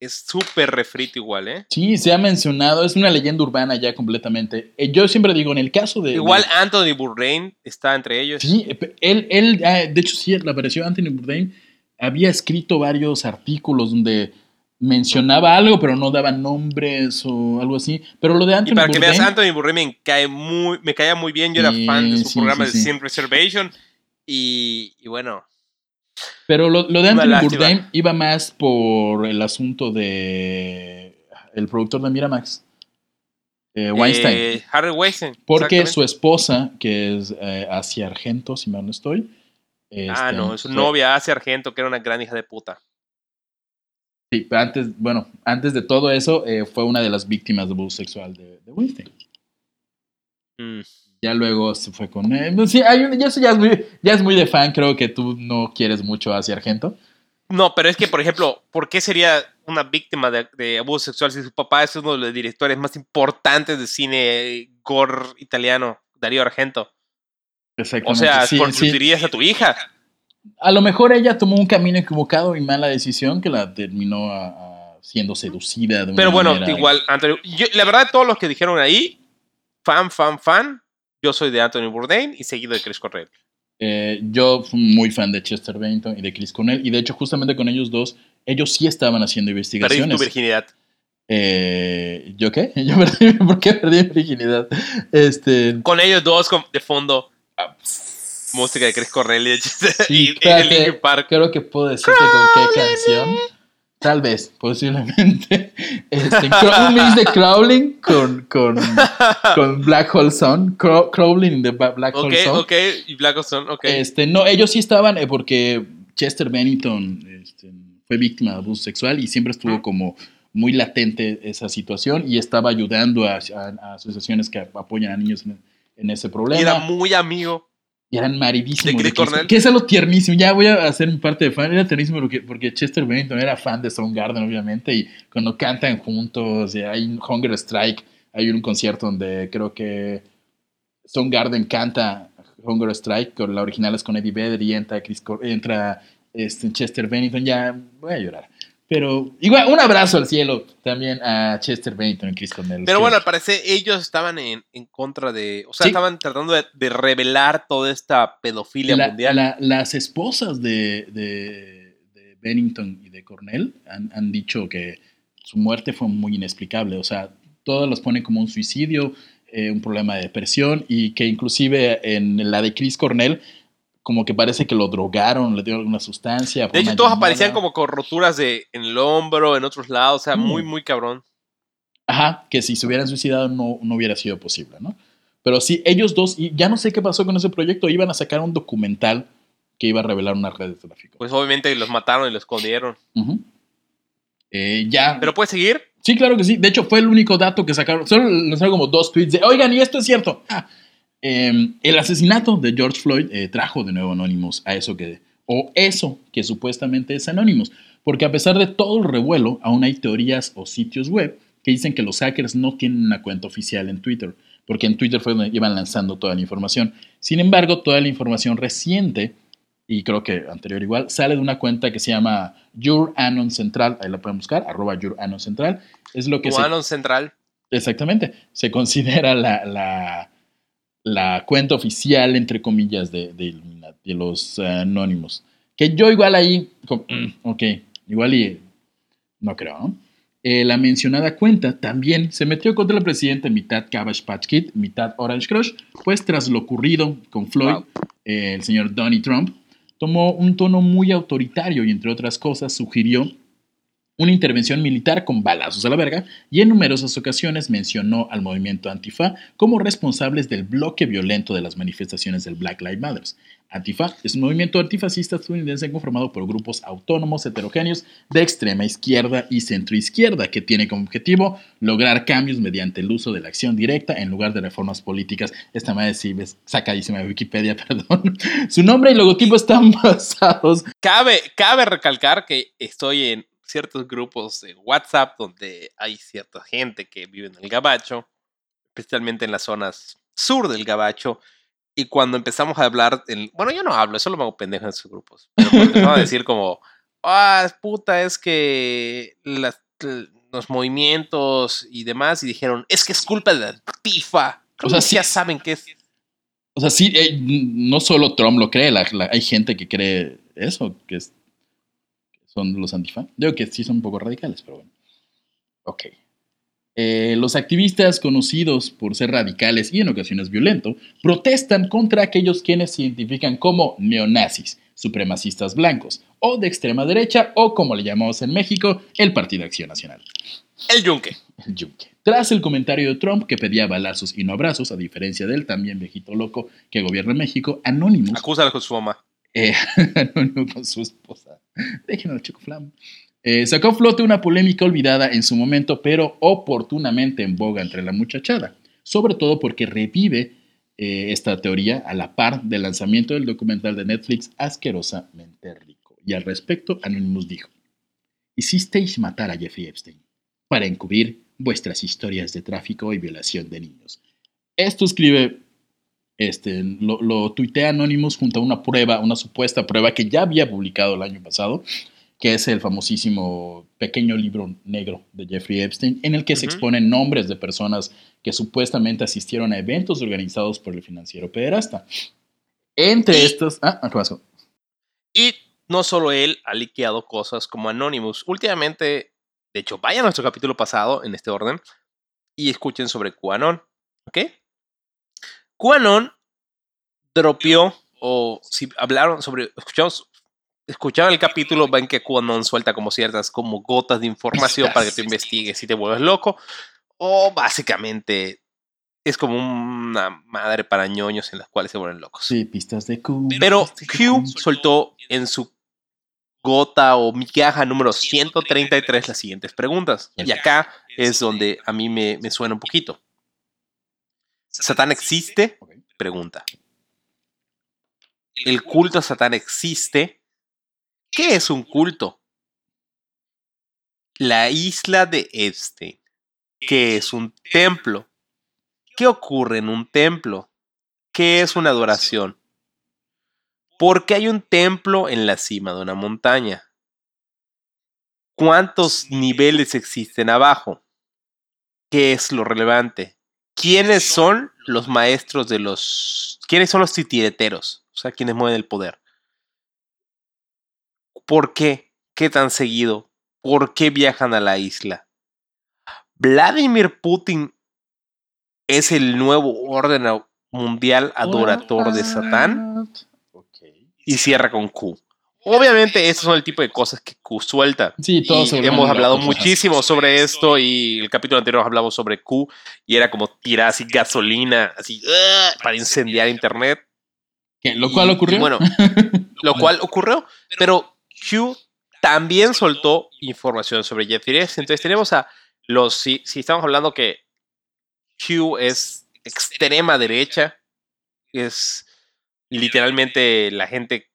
es súper refrito igual, ¿eh? Sí, se ha mencionado, es una leyenda urbana ya completamente. Eh, yo siempre digo, en el caso de... Igual de- Anthony Bourdain está entre ellos. Sí, eh, él, él ah, de hecho sí, le apareció Anthony Bourdain, había escrito varios artículos donde mencionaba algo, pero no daba nombres o algo así. Pero lo de Y Anthony para que veas, Anthony Bourdain me cae muy, me caía muy bien. Yo era Sí, fan de su sí, programa sí, de. Sin Reservation. Y, y bueno, Pero lo, lo de Anthony. Bourdain iba más por el asunto de el productor de Miramax, eh, Weinstein. eh, Harry Weinstein. porque su esposa, que es eh, Asia Argento, si mal no estoy. Ah, este, no, su fue- novia hace Argento, que era una gran hija de puta. Sí, pero antes, bueno, antes de todo eso, eh, fue una de las víctimas de abuso sexual de, de Weinstein. Mm. Ya luego se fue con él. No, Sí, hay un- ya eso ya es, muy, ya es muy de fan, creo que tú no quieres mucho a Asia Argento. No, pero es que, por ejemplo, ¿por qué sería una víctima de, de abuso sexual si su papá es uno de los directores más importantes de cine gore italiano, Darío Argento? O Exactamente. sea, sí, a tu hija. A lo mejor ella tomó un camino equivocado y mala decisión que la terminó a- a siendo seducida de una Pero bueno, manera- igual, Anthony, yo- la verdad, todos los que dijeron ahí, fan, fan, fan, yo soy de Anthony Bourdain y seguido de Chris Cornell. Eh, yo fui muy fan de Chester Bennington y de Chris Cornell y de hecho justamente con ellos dos, ellos sí estaban haciendo Perdí investigaciones. tu virginidad. Eh, ¿Yo qué? <laughs> Yo perdí, ¿Por qué perdí mi virginidad? Este, Con ellos dos con- de fondo, música de Chris Cornell y de, Sí, y- y de espérate, Linkin Park. creo que puedo decirte con qué canción. Tal vez, posiblemente. <laughs> Este, un mix de Crawling con, con, con Black Hole Sun. Crow- Crawling Ba- Black Ok, Hole Sun. ok, y Black Ocean, ok. Este, no, ellos sí estaban eh, porque Chester Bennington este, fue víctima de abuso sexual y siempre estuvo Ujú. como muy latente esa situación y estaba ayudando a, a- a asociaciones que apoyan a niños en, en ese problema. y era muy amigo. Y eran maridísimos. ¿De Chris? Que es algo tiernísimo. Ya voy a hacer mi parte de fan. Era tiernísimo porque, porque Chester Bennington era fan de Soundgarden, obviamente. Y cuando cantan juntos, y hay un Hunger Strike. Hay un concierto donde creo que Soundgarden canta Hunger Strike. Con la original es con Eddie Vedder y entra, Chris entra este, Chester Bennington. Ya voy a llorar. Pero igual, un abrazo al cielo también a Chester Bennington y Chris Cornell. Pero bueno, al parecer ellos estaban en, en contra de. O sea, Sí. estaban tratando de, de revelar toda esta pedofilia La- mundial. la- las esposas de, de- de Bennington y de Cornell han, han dicho que su muerte fue muy inexplicable. O sea, todas las ponen como un suicidio, eh, un problema de depresión y que inclusive en la de Chris Cornell como que parece que lo drogaron, le dieron alguna sustancia. de hecho, todos llamada. aparecían como con roturas de, en el hombro, en otros lados. O sea, Mm. muy, muy cabrón. Ajá, que si se hubieran suicidado no, no hubiera sido posible, ¿no? Pero sí, ellos dos, y ya no sé qué pasó con ese proyecto, iban a sacar un documental que iba a revelar una red de tráfico. Pues obviamente los mataron y los escondieron. Eh, ya. Pero puedes seguir. sí, claro que sí. De hecho, fue el único dato que sacaron. Solo lanzaron como dos tweets de, oigan, y esto es cierto. Ah, eh, el asesinato de George Floyd eh, trajo de nuevo Anonymous a eso que, o eso que supuestamente es Anonymous. Porque a pesar de todo el revuelo, aún hay teorías o sitios web que dicen que los hackers no tienen una cuenta oficial en Twitter. Porque en Twitter fue donde iban lanzando toda la información. Sin embargo, toda la información reciente y creo que anterior igual, sale de una cuenta que se llama Your Anon Central, ahí la pueden buscar, arroba Your Anon Central, es lo que se, Anon Central. exactamente, se considera la, la, la cuenta oficial, entre comillas, de, de, de los eh, anónimos. Que yo igual ahí, mm, ok, igual y no creo, ¿no? Eh, la mencionada cuenta también se metió contra el presidente mitad Cabbage Patch Kid, mitad Orange Crush, pues tras lo ocurrido con Floyd, Wow. eh, el señor Donnie Trump tomó un tono muy autoritario y entre otras cosas sugirió una intervención militar con balazos a la verga y en numerosas ocasiones mencionó al movimiento Antifa como responsables del bloque violento de las manifestaciones del Black Lives Matter. Antifa es un movimiento antifascista estadounidense conformado por grupos autónomos heterogéneos de extrema izquierda y centroizquierda que tiene como objetivo lograr cambios mediante el uso de la acción directa en lugar de reformas políticas. Esta madre sí es sacadísima de Wikipedia, <laughs> perdón. Su nombre y logotipo están <laughs> basados Cabe, cabe recalcar que estoy en ciertos grupos de WhatsApp donde hay cierta gente que vive en el Gabacho, especialmente en las zonas sur del Gabacho. Y cuando empezamos a hablar, en- bueno, yo no hablo, solo me hago pendejo en esos grupos. Pero empezamos a <laughs> decir como, ah, puta, es que las los movimientos y demás y dijeron, es que es culpa de la tifa. O sea, sí, ya saben que es. O sea, sí, eh, no solo Trump lo cree, hay gente que cree eso, que son los antifa. Digo que sí son un poco radicales, pero bueno. Ok. Eh, los activistas conocidos por ser radicales y en ocasiones violentos protestan contra aquellos quienes se identifican como neonazis, supremacistas blancos, o de extrema derecha, o como le llamamos en México, el Partido Acción Nacional. El yunque. El yunque. Tras el comentario de Trump que pedía balazos y no abrazos, a diferencia del también viejito loco que gobierna México, Anonymous. Acúsalo con su mamá. Eh, <laughs> Anonymous con su esposa. <laughs> Déjenlo al chico flam. Eh, sacó a flote una polémica olvidada en su momento, pero oportunamente en boga entre la muchachada, sobre todo porque revive eh, esta teoría a la par del lanzamiento del documental de Netflix Asquerosamente Rico. Y al respecto, Anonymous dijo, hicisteis matar a Jeffrey Epstein para encubrir vuestras historias de tráfico y violación de niños. Esto escribe, este, lo, lo tuitea Anonymous junto a una prueba, una supuesta prueba que ya había publicado el año pasado, que es el famosísimo pequeño libro negro de Jeffrey Epstein, en el que se exponen nombres de personas que supuestamente asistieron a eventos organizados por el financiero pederasta. Entre estos... Ah, ¿qué pasó? Y no solo él ha liqueado cosas como Anonymous. Últimamente, de hecho, vayan a nuestro capítulo pasado en este orden y escuchen sobre QAnon. ¿Ok? QAnon dropió, o si hablaron sobre, escuchamos escucharon el capítulo, ven que QAnon suelta como ciertas como gotas de información para que tú investigues y te vuelves loco. O básicamente es como una madre para ñoños en las cuales se vuelven locos. Sí, pistas de Q. Pero Q soltó en su gota o migaja número 133 las siguientes preguntas. Y acá es donde a mí me, me suena un poquito. ¿Satán existe? Pregunta. ¿El culto a Satán existe? ¿Qué es un culto? La isla de Epstein. ¿Qué es un templo? ¿Qué ocurre en un templo? ¿Qué es una adoración? ¿Por qué hay un templo en la cima de una montaña? ¿Cuántos niveles existen abajo? ¿Qué es lo relevante? ¿Quiénes son los maestros de los... ¿Quiénes son los titireteros? O sea, quienes mueven el poder. ¿Por qué? ¿Qué tan seguido? ¿Por qué viajan a la isla? Vladimir Putin es el nuevo orden mundial adorador de Satán. Y cierra con Q. Obviamente, estos son el tipo de cosas que Q suelta. Sí, todos hemos hablado muchísimo sobre esto y el capítulo anterior hablamos sobre Q y era como tirar así gasolina así para incendiar internet. <laughs> Lo cual ocurrió. bueno, lo cual ocurrió, pero Q también soltó información sobre Jeffrey Epstein. Entonces tenemos a los, si, estamos hablando que Q es extrema derecha, es literalmente la gente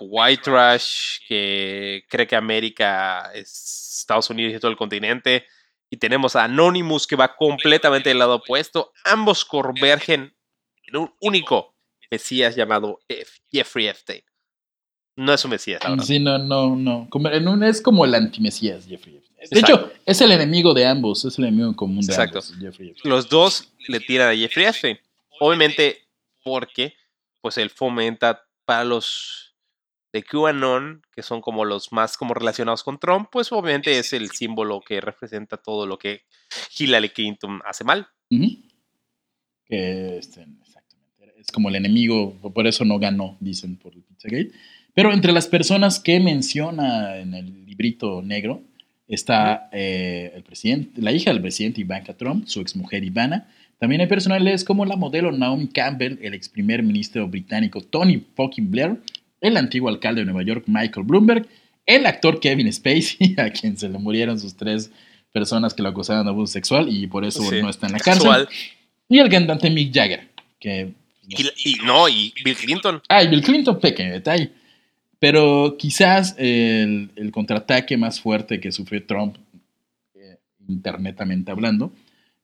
white trash que cree que América es Estados Unidos y todo el continente. Y tenemos a Anonymous que va completamente del lado opuesto. Ambos convergen en un único Mesías llamado Jeffrey Epstein. No es un Mesías, Sí, no, no, no. es como el anti-Mesías, Jeffrey. De hecho, es el enemigo de ambos, es el enemigo común de Exacto. ambos, Jeffrey. Los dos le tiran a Jeffrey Epstein. Obviamente, porque pues él fomenta para los de QAnon, que son como los más como relacionados con Trump, pues obviamente es el símbolo que representa todo lo que Hillary Clinton hace mal. Que este, exactamente. Es como el enemigo, por eso no ganó, dicen por el Pizzagate. Pero entre las personas que menciona en el librito negro está eh, el presidente, la hija del presidente Ivanka Trump, su exmujer Ivana. También hay personales como la modelo Naomi Campbell, el ex primer ministro británico Tony fucking Blair, el antiguo alcalde de Nueva York Michael Bloomberg, el actor Kevin Spacey, <laughs> a quien se le murieron sus tres personas que lo acusaban de abuso sexual y por eso no está en la cárcel. Y el cantante Mick Jagger, que... Y, no, y Bill Clinton. Ah, y Bill Clinton, pequeño detalle. Pero quizás el, contraataque más fuerte que sufrió Trump, eh, internetamente hablando,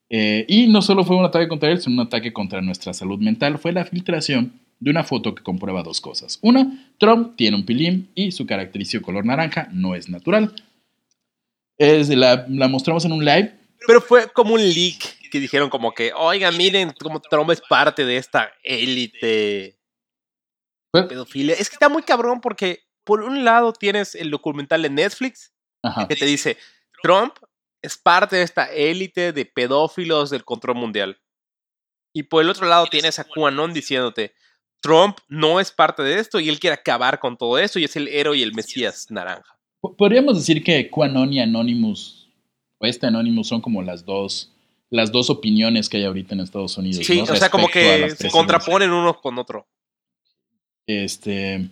eh, y no solo fue un ataque contra él, sino un ataque contra nuestra salud mental, fue la filtración de una foto que comprueba dos cosas. Una, Trump tiene un pilín y su característico color naranja no es natural. Es, la, la mostramos en un live. Pero fue como un leak que dijeron como que, oigan, miren cómo Trump es parte de esta élite Fue- pedofilia. Es que está muy cabrón porque por un lado tienes el documental de Netflix Ajá. que te dice, Trump es parte de esta élite de pedófilos del control mundial. Y por el otro lado tienes a QAnon diciéndote, Trump no es parte de esto y él quiere acabar con todo esto y es el héroe y el mesías naranja. Podríamos decir que QAnon y Anonymous, o este Anonymous, son como las dos, las dos opiniones que hay ahorita en Estados Unidos. Sí, ¿no? o sea, como Respecto que se contraponen uno con otro. Este, eh,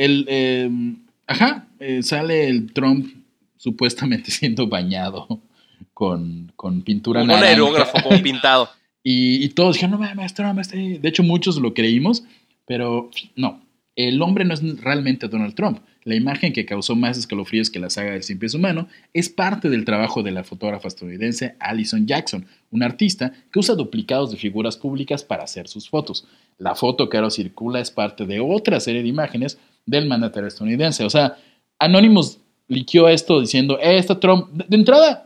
el, eh, ajá, eh, sale el Trump supuestamente <laughs> siendo bañado con, con pintura Un naranja. aerógrafo como pintado. Y, todos dijeron, no mames, Trump, este-". De hecho, muchos lo creímos, pero no. El hombre no es realmente Donald Trump. La imagen que causó más escalofríos que la saga del Pies Humano es parte del trabajo de la fotógrafa estadounidense Alison Jackson, una artista que usa duplicados de figuras públicas para hacer sus fotos. La foto que ahora circula es parte de otra serie de imágenes del mandatario estadounidense. O sea, Anonymous liqueó esto diciendo, eh, está Trump. De entrada,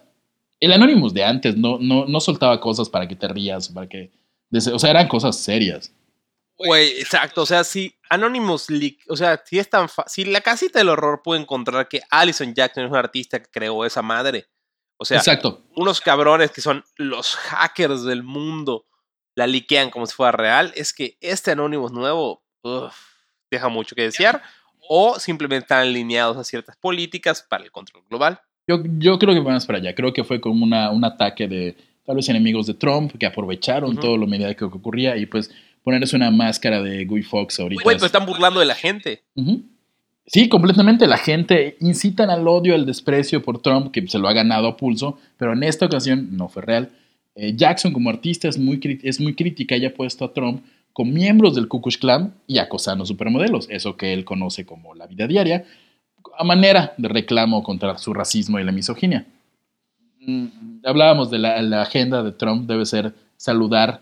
el Anonymous de antes no, no, no soltaba cosas para que te rías, para que... O sea, eran cosas serias. Güey, exacto. O sea, si Anonymous Leak, o sea, si es tan si la casita del horror puede encontrar que Alison Jackson es un artista que creó esa madre. O sea, Exacto. unos cabrones que son los hackers del mundo la liquean como si fuera real, es que este Anonymous nuevo uf, deja mucho que desear o simplemente están alineados a ciertas políticas para el control global. Yo, yo creo que vamos para allá. Creo que fue como una, un ataque de tal vez enemigos de Trump que aprovecharon Ujú. todo lo mediático que ocurría y pues ponerse una máscara de Guy Fox ahorita. Güey, pero están burlando de la gente. Sí, completamente. La gente incitan al odio, al desprecio por Trump, que se lo ha ganado a pulso, pero en esta ocasión no fue real. Eh, Jackson, como artista, es muy, es muy crítica y ha puesto a Trump con miembros del Ku Klux Klan y acosando supermodelos, eso que él conoce como la vida diaria, a manera de reclamo contra su racismo y la misoginia. Hablábamos de la, la agenda de Trump, debe ser saludar,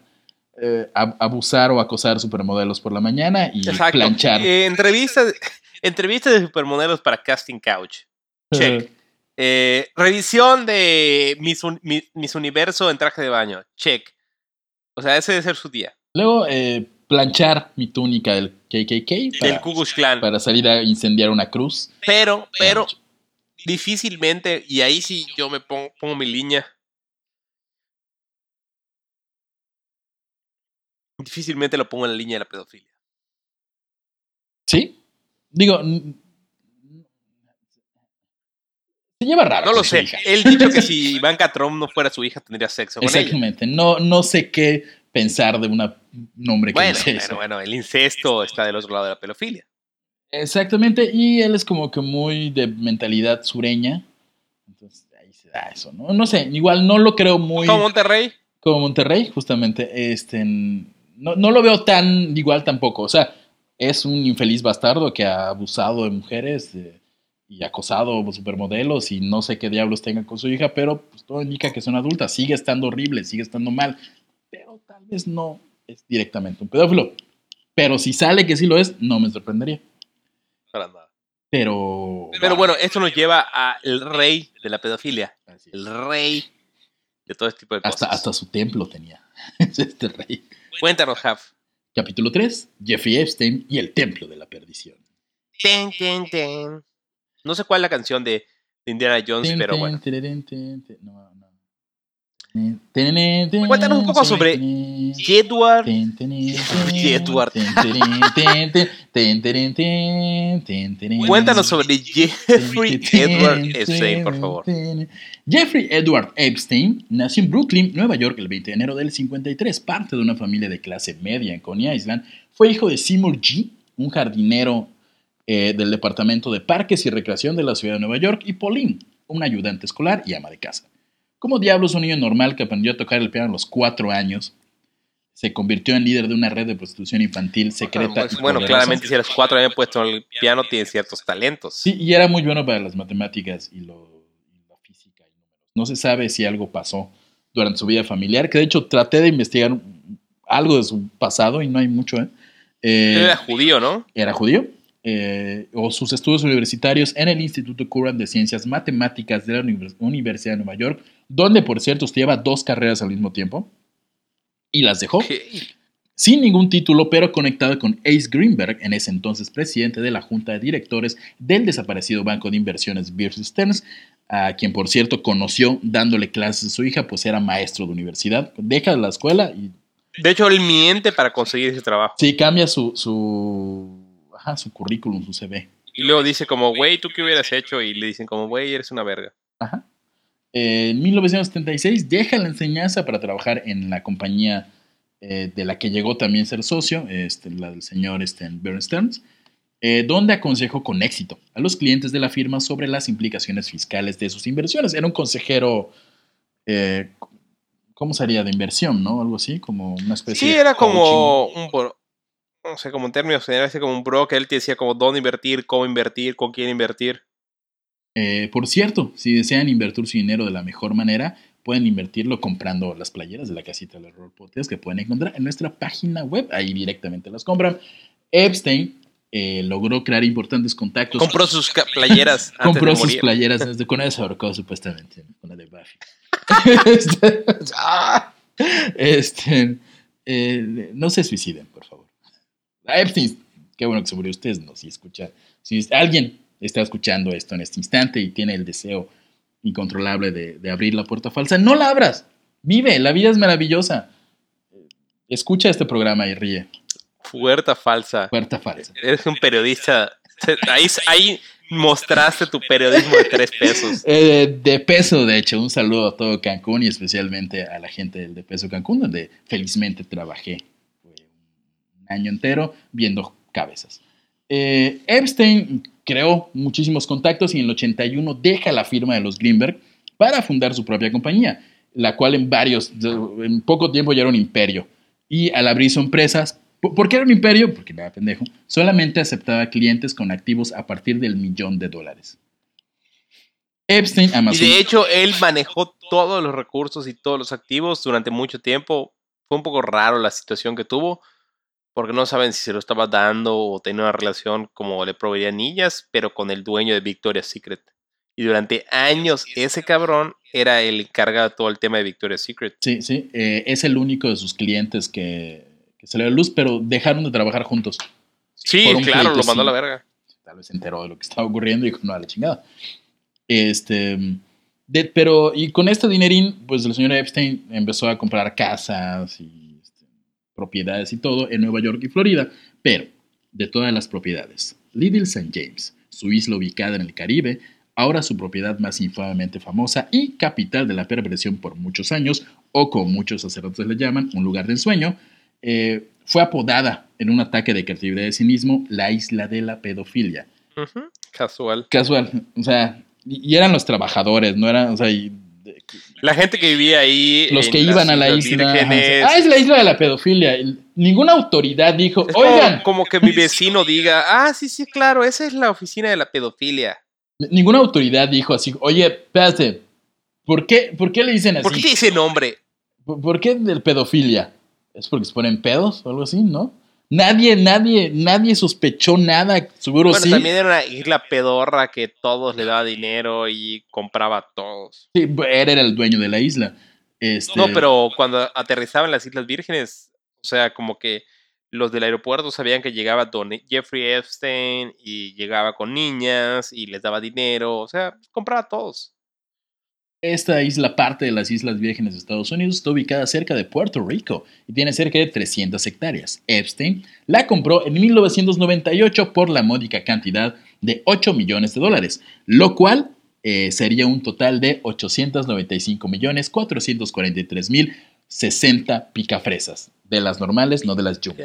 eh, ab- abusar o acosar supermodelos por la mañana y Exacto. planchar. Eh, entrevistas, entrevistas de supermodelos para Casting Couch. Check. Eh, revisión de Miss, Un- Mi- Miss Universo en traje de baño. Check. O sea, ese debe ser su día. Luego, eh, planchar mi túnica del KKK para, Del Ku Klux Klan. para salir a incendiar una cruz. Pero, pero, difícilmente, y ahí sí yo me pongo, pongo mi línea. Difícilmente lo pongo en la línea de la pedofilia. ¿Sí? Digo, se lleva raro. No lo sé. Él dicho que <laughs> si Ivanka Trump no fuera su hija, tendría sexo con ella. Exactamente. No, no sé qué pensar de una, un hombre que Bueno, dice bueno, eso. bueno, el incesto está del otro lado de la pedofilia. Exactamente. Y él es como que muy de mentalidad sureña. Entonces, ahí se da eso, ¿no? No sé, igual no lo creo muy... Como Monterrey. como Monterrey, justamente, este, no, no lo veo tan igual tampoco. O sea, es un infeliz bastardo que ha abusado de mujeres eh, y acosado supermodelos y no sé qué diablos tenga con su hija, pero pues, todo indica que son adultas. Sigue estando horrible, sigue estando mal, vez no es directamente un pedófilo. Pero si sale que sí lo es, no me sorprendería. Para nada. Pero. Pero bueno, esto nos lleva al rey de la pedofilia. El rey de todo este tipo de cosas. Hasta, hasta su templo tenía <laughs> este rey. Cuéntanos, Haf. Capítulo 3, Jeffrey Epstein y el templo de la perdición. Ten, ten, ten. No sé cuál es la canción de, Indiana Jones, pero bueno. No, no. Cuéntanos un poco sobre Jedward. Jedward. Cuéntanos sobre Jeffrey Edward Epstein, por favor. Jeffrey Edward Epstein nació en Brooklyn, Nueva York, el 20 de enero del 53. Parte de una familia de clase media en Coney Island. Fue hijo de Seymour G., un jardinero eh, del Departamento de Parques y Recreación de la ciudad de Nueva York, y Pauline, una ayudante escolar y ama de casa. Como diablos, un niño normal que aprendió a tocar el piano a los cuatro años, se convirtió en líder de una red de prostitución infantil secreta. Bueno, claramente si a los cuatro años puesto el piano, tiene ciertos talentos. Sí, y era muy bueno para las matemáticas y, lo, y la física. No se sabe si algo pasó durante su vida familiar, que de hecho traté de investigar algo de su pasado y no hay mucho. ¿eh? Eh, era judío, ¿no? era judío. eh, o sus estudios universitarios en el Instituto Curran de Ciencias Matemáticas de la Univers- Universidad de Nueva York, donde, por cierto, usted lleva dos carreras al mismo tiempo y las dejó sin ningún título, pero conectado con Ace Greenberg, en ese entonces presidente de la junta de directores del desaparecido banco de inversiones Bear Stearns, a quien por cierto conoció dándole clases a su hija, pues era maestro de universidad. Deja la escuela y De hecho, él miente para conseguir ese trabajo. sí cambia su, su, ajá, su currículum, su CV. Y luego dice como, güey, ¿tú qué hubieras hecho? Y le dicen como, güey, eres una verga. Ajá. En 1976 deja la enseñanza para trabajar en la compañía eh, de la que llegó también a ser socio, este, la del señor este, Bear Stearns, eh, donde aconsejó con éxito a los clientes de la firma sobre las implicaciones fiscales de sus inversiones. Era un consejero, eh, ¿cómo sería? De inversión, ¿no? Algo así, como una especie Sí, de era coaching. como un no sé, como en términos generales, era como un bro que él te decía como dónde invertir, cómo invertir, con quién invertir. Eh, por cierto, si desean invertir su dinero de la mejor manera, pueden invertirlo comprando las playeras de la casita del error podcast que pueden encontrar en nuestra página web. Ahí directamente las compran. Epstein eh, logró crear importantes contactos. Compró sus playeras antes compró de sus morir. playeras desde con esa ahorcó supuestamente, ¿no? con la de Buffy. <laughs> <laughs> este, este, eh, no se suiciden, por favor. A Epstein, qué bueno que se murió usted, no, si escucha, si alguien está escuchando esto en este instante y tiene el deseo incontrolable de, de abrir la puerta falsa, no la abras, vive, la vida es maravillosa. Escucha este programa y ríe, Puerta falsa. puerta falsa. Eres un periodista. Ahí, ahí mostraste tu periodismo de tres pesos. Eh, de peso, de hecho, un saludo a todo Cancún y especialmente a la gente del de peso Cancún, donde felizmente trabajé un año entero viendo cabezas. Eh, Epstein creó muchísimos contactos y en el 81 deja la firma de los Greenberg para fundar su propia compañía, la cual en varios, en poco tiempo ya era un imperio. Y al abrir su empresas, ¿por qué era un imperio? Porque nada, pendejo, solamente aceptaba clientes con activos a partir del millón de dólares. Epstein, Y Amazon. de hecho, él manejó todos los recursos y todos los activos durante mucho tiempo. Fue un poco raro la situación que tuvo, porque no saben si se lo estaba dando o tenía una relación como le proveía niñas, pero con el dueño de Victoria's Secret. Y durante años ese cabrón era el encargado de todo el tema de Victoria's Secret. Sí, sí, eh, es el único de sus clientes que, que salió a la luz, pero dejaron de trabajar juntos. Sí, claro, pleito, lo mandó a la verga. Tal vez se enteró de lo que estaba ocurriendo y dijo, no, a la chingada. Este, de- pero, y con este dinerín, pues el señor Epstein empezó a comprar casas y propiedades y todo en Nueva York y Florida. Pero, de todas las propiedades, Little St. James, su isla ubicada en el Caribe, ahora su propiedad más infamemente famosa y capital de la perversión por muchos años, o como muchos sacerdotes le llaman, un lugar de ensueño, eh, fue apodada en un ataque de creatividad y cinismo la isla de la pedofilia. Casual. Casual, o sea, y y eran los trabajadores, no eran, o sea, y- de- La gente que vivía ahí. los que iban a la isla. Vírgenes, Ah, es la isla de la pedofilia. Ninguna autoridad dijo, Es como- oigan, Como, que mi vecino diga, ah, sí, sí, claro, esa es la oficina de la pedofilia. ninguna autoridad dijo así, oye, espérate, ¿por qué, ¿por qué le dicen así? ¿Por qué ese nombre? ¿Por, por qué del pedofilia? ¿Es porque se ponen pedos o algo así, no? Nadie, nadie, nadie sospechó nada, seguro Bueno, sí. también era una isla pedorra que todos le daba dinero y compraba a todos. Sí, él era el dueño de la isla. Este, No, pero cuando aterrizaban las Islas Vírgenes, o sea, como que los del aeropuerto sabían que llegaba Don Jeffrey Epstein y llegaba con niñas y les daba dinero, o sea, compraba a todos. Esta isla, parte de las Islas Vírgenes de Estados Unidos, está ubicada cerca de Puerto Rico y tiene cerca de 300 hectáreas. Epstein la compró en 1998 por la módica cantidad de 8 millones de dólares, lo cual eh, sería un total de 895 millones 443 mil 60 picafresas. De las normales, no de las jumbo.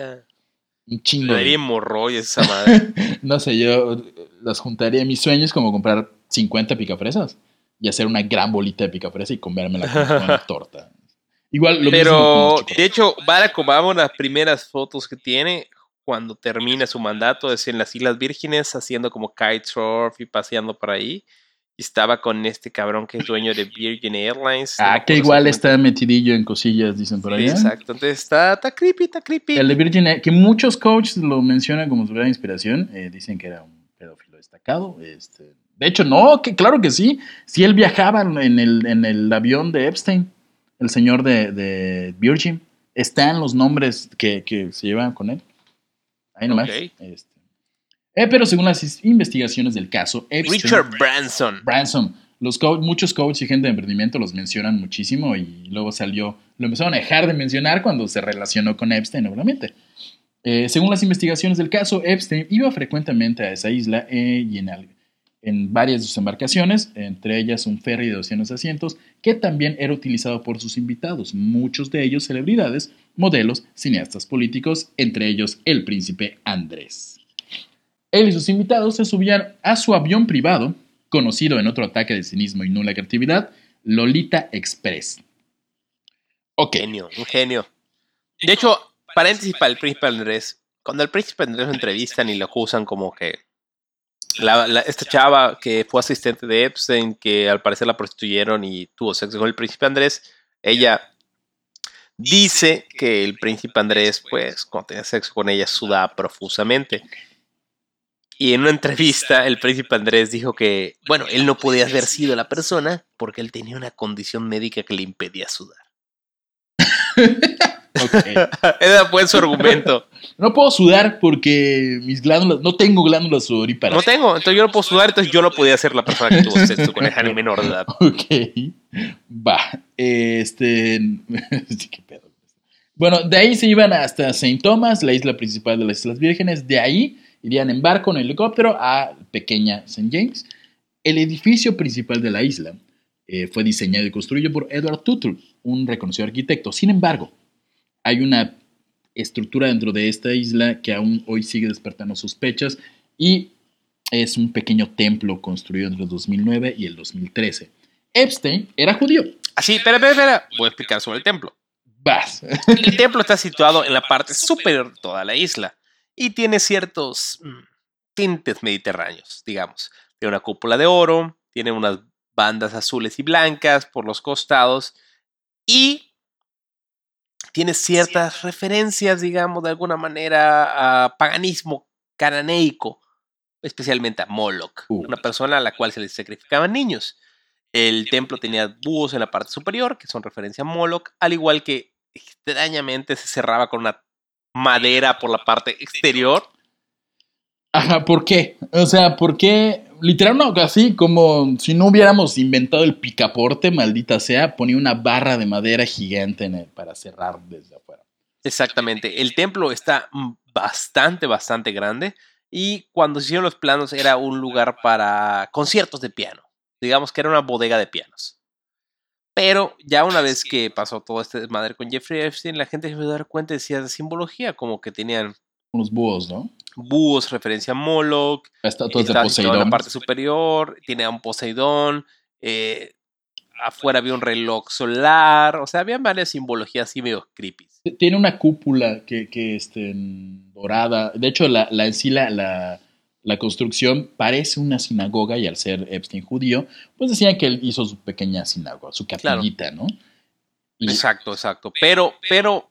Un Le chingo. daría De, hemorroides esa <laughs> madre. no sé, yo eh, las juntaría. Mis sueños como comprar 50 picafresas y hacer una gran bolita de picafresa y comérmela fuera una <laughs> torta. Igual lo mismo con Pero, chocolates. de hecho, Barack Obama, las primeras fotos que tiene cuando termina su mandato es en las Islas Vírgenes haciendo como kitesurf y paseando por ahí. Y estaba con este cabrón que es dueño de Virgin Airlines. no Ah, que igual está metidillo en cosillas, dicen por ahí. Sí, exacto. Entonces está, está creepy, está creepy. El de Virgin, Air- que muchos coaches lo mencionan como su gran inspiración, eh, dicen que era un pedófilo destacado. Este, de hecho, no, que claro que sí. Si él viajaba en el, en el avión de Epstein, el señor de, de Virgin, están los nombres que, que se llevan con él. Ahí nomás. Este. Eh, pero según las investigaciones del caso, Epstein, Richard Branson. Branson. Los co- muchos coaches y gente de emprendimiento los mencionan muchísimo y luego salió, lo empezaron a dejar de mencionar cuando se relacionó con Epstein, obviamente. Eh, según las investigaciones del caso, Epstein iba frecuentemente a esa isla eh, y en, en varias de sus embarcaciones, entre ellas un ferry de 200 asientos, que también era utilizado por sus invitados, muchos de ellos celebridades, modelos, cineastas políticos, entre ellos el príncipe Andrés. Él y sus invitados se subían a su avión privado, conocido en otro ataque de cinismo y nula creatividad, Lolita Express. Ok. Genio, un genio. De hecho, paréntesis para el príncipe Andrés. Cuando al príncipe Andrés lo entrevistan y lo acusan como que esta chava que fue asistente de Epstein, que al parecer la prostituyeron y tuvo sexo con el príncipe Andrés, ella dice que el príncipe Andrés, pues, cuando tenía sexo con ella, sudaba profusamente. Y en una entrevista, el príncipe Andrés dijo que, bueno, él no podía haber sido la persona porque él tenía una condición médica que le impedía sudar. <laughs> ok. <laughs> Ese fue su argumento. No puedo sudar porque mis glándulas, no tengo glándulas sudoríparas. No tengo, entonces yo no puedo sudar, entonces yo no podía ser la persona que tuvo sexo con esa <laughs> menor de edad. Ok. Va. Este. <laughs> qué pedo. Bueno, de ahí se iban hasta St. Thomas, la isla principal de las Islas Vírgenes. De ahí irían en barco, en helicóptero, a pequeña St. James. El edificio principal de la isla eh, fue diseñado y construido por Edward Tuttle, un reconocido arquitecto. Sin embargo, hay una estructura dentro de esta isla que aún hoy sigue despertando sospechas y es un pequeño templo construido entre el 2009 y el 2013. Epstein era judío. Así, espera, espera, espera. Voy a explicar sobre el templo. Vas. El templo está situado en la parte superior de toda la isla y tiene ciertos mm, tintes mediterráneos, digamos. Tiene una cúpula de oro, tiene unas bandas azules y blancas por los costados y tiene ciertas referencias, digamos, de alguna manera a paganismo cananeico, especialmente a Moloch, Uh. una persona a la cual se le sacrificaban niños. El templo tenía búhos en la parte superior, que son referencia a Moloch, al igual que extrañamente se cerraba con una madera por la parte exterior. Ajá, ¿por qué? O sea, ¿por qué? Literal, no, así como si no hubiéramos inventado el picaporte, maldita sea, ponía una barra de madera gigante en el- para cerrar desde afuera. Exactamente. El templo está bastante, bastante grande. Y cuando se hicieron los planos era un lugar para conciertos de piano. Digamos que era una bodega de pianos. Pero ya una vez que pasó todo este desmadre con Jeffrey Epstein, la gente se empezó a dar cuenta de cierta simbología, como que tenían Unos búhos, ¿no? Búhos, referencia a Moloch, Estatuas de estaba situado en Poseidón. la parte superior, tenía un Poseidón, eh, afuera había un reloj solar, o sea, había varias simbologías así medio creepy. Tiene una cúpula que, que este, dorada. De hecho, la, la, en sí, la, la, la construcción parece una sinagoga y al ser Epstein judío, pues decían que él hizo su pequeña sinagoga, su capillita, ¿no? Y- Exacto, exacto. Pero, pero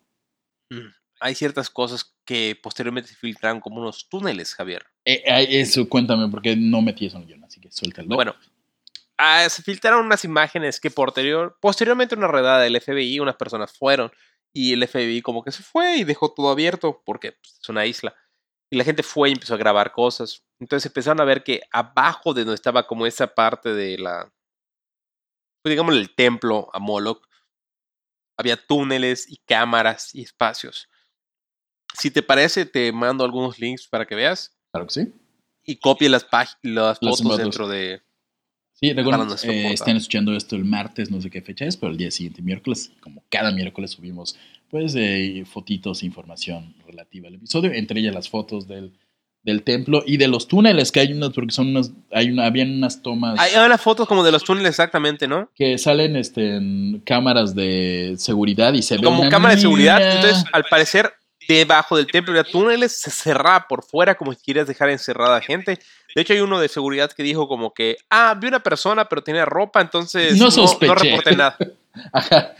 mm, hay ciertas cosas que posteriormente se filtraron como unos túneles, Javier. eh, eso, cuéntame, porque no metí eso en el guion, así que suéltalo. Bueno, ah, se filtraron unas imágenes que posterior, posteriormente una redada del FBI, unas personas fueron y el FBI como que se fue y dejó todo abierto porque pues, es una isla. Y la gente fue y empezó a grabar cosas. Entonces empezaron a ver que abajo de donde estaba como esa parte de la, pues digamos el templo a Moloch, había túneles y cámaras y espacios. Si te parece, te mando algunos links para que veas Claro que sí. y copie las, las Las fotos fotos. dentro de... Sí, recuerden, eh, están escuchando esto el martes, no sé qué fecha es, pero el día siguiente, miércoles, como cada miércoles subimos, pues, eh, fotitos e información relativa al episodio, entre ellas las fotos del, del templo y de los túneles, que hay unas, porque son unas, hay una, habían unas tomas Hay unas fotos como de los túneles exactamente, ¿no? que salen este, en cámaras de seguridad y se ve Como cámara de seguridad. Entonces, al parecer, debajo del templo había túneles, se cerraba por fuera como si quieras dejar encerrada a gente. De hecho, hay uno de seguridad que dijo como que, ah, vi una persona, pero tenía ropa, entonces No no, reporté nada. <laughs> Ajá.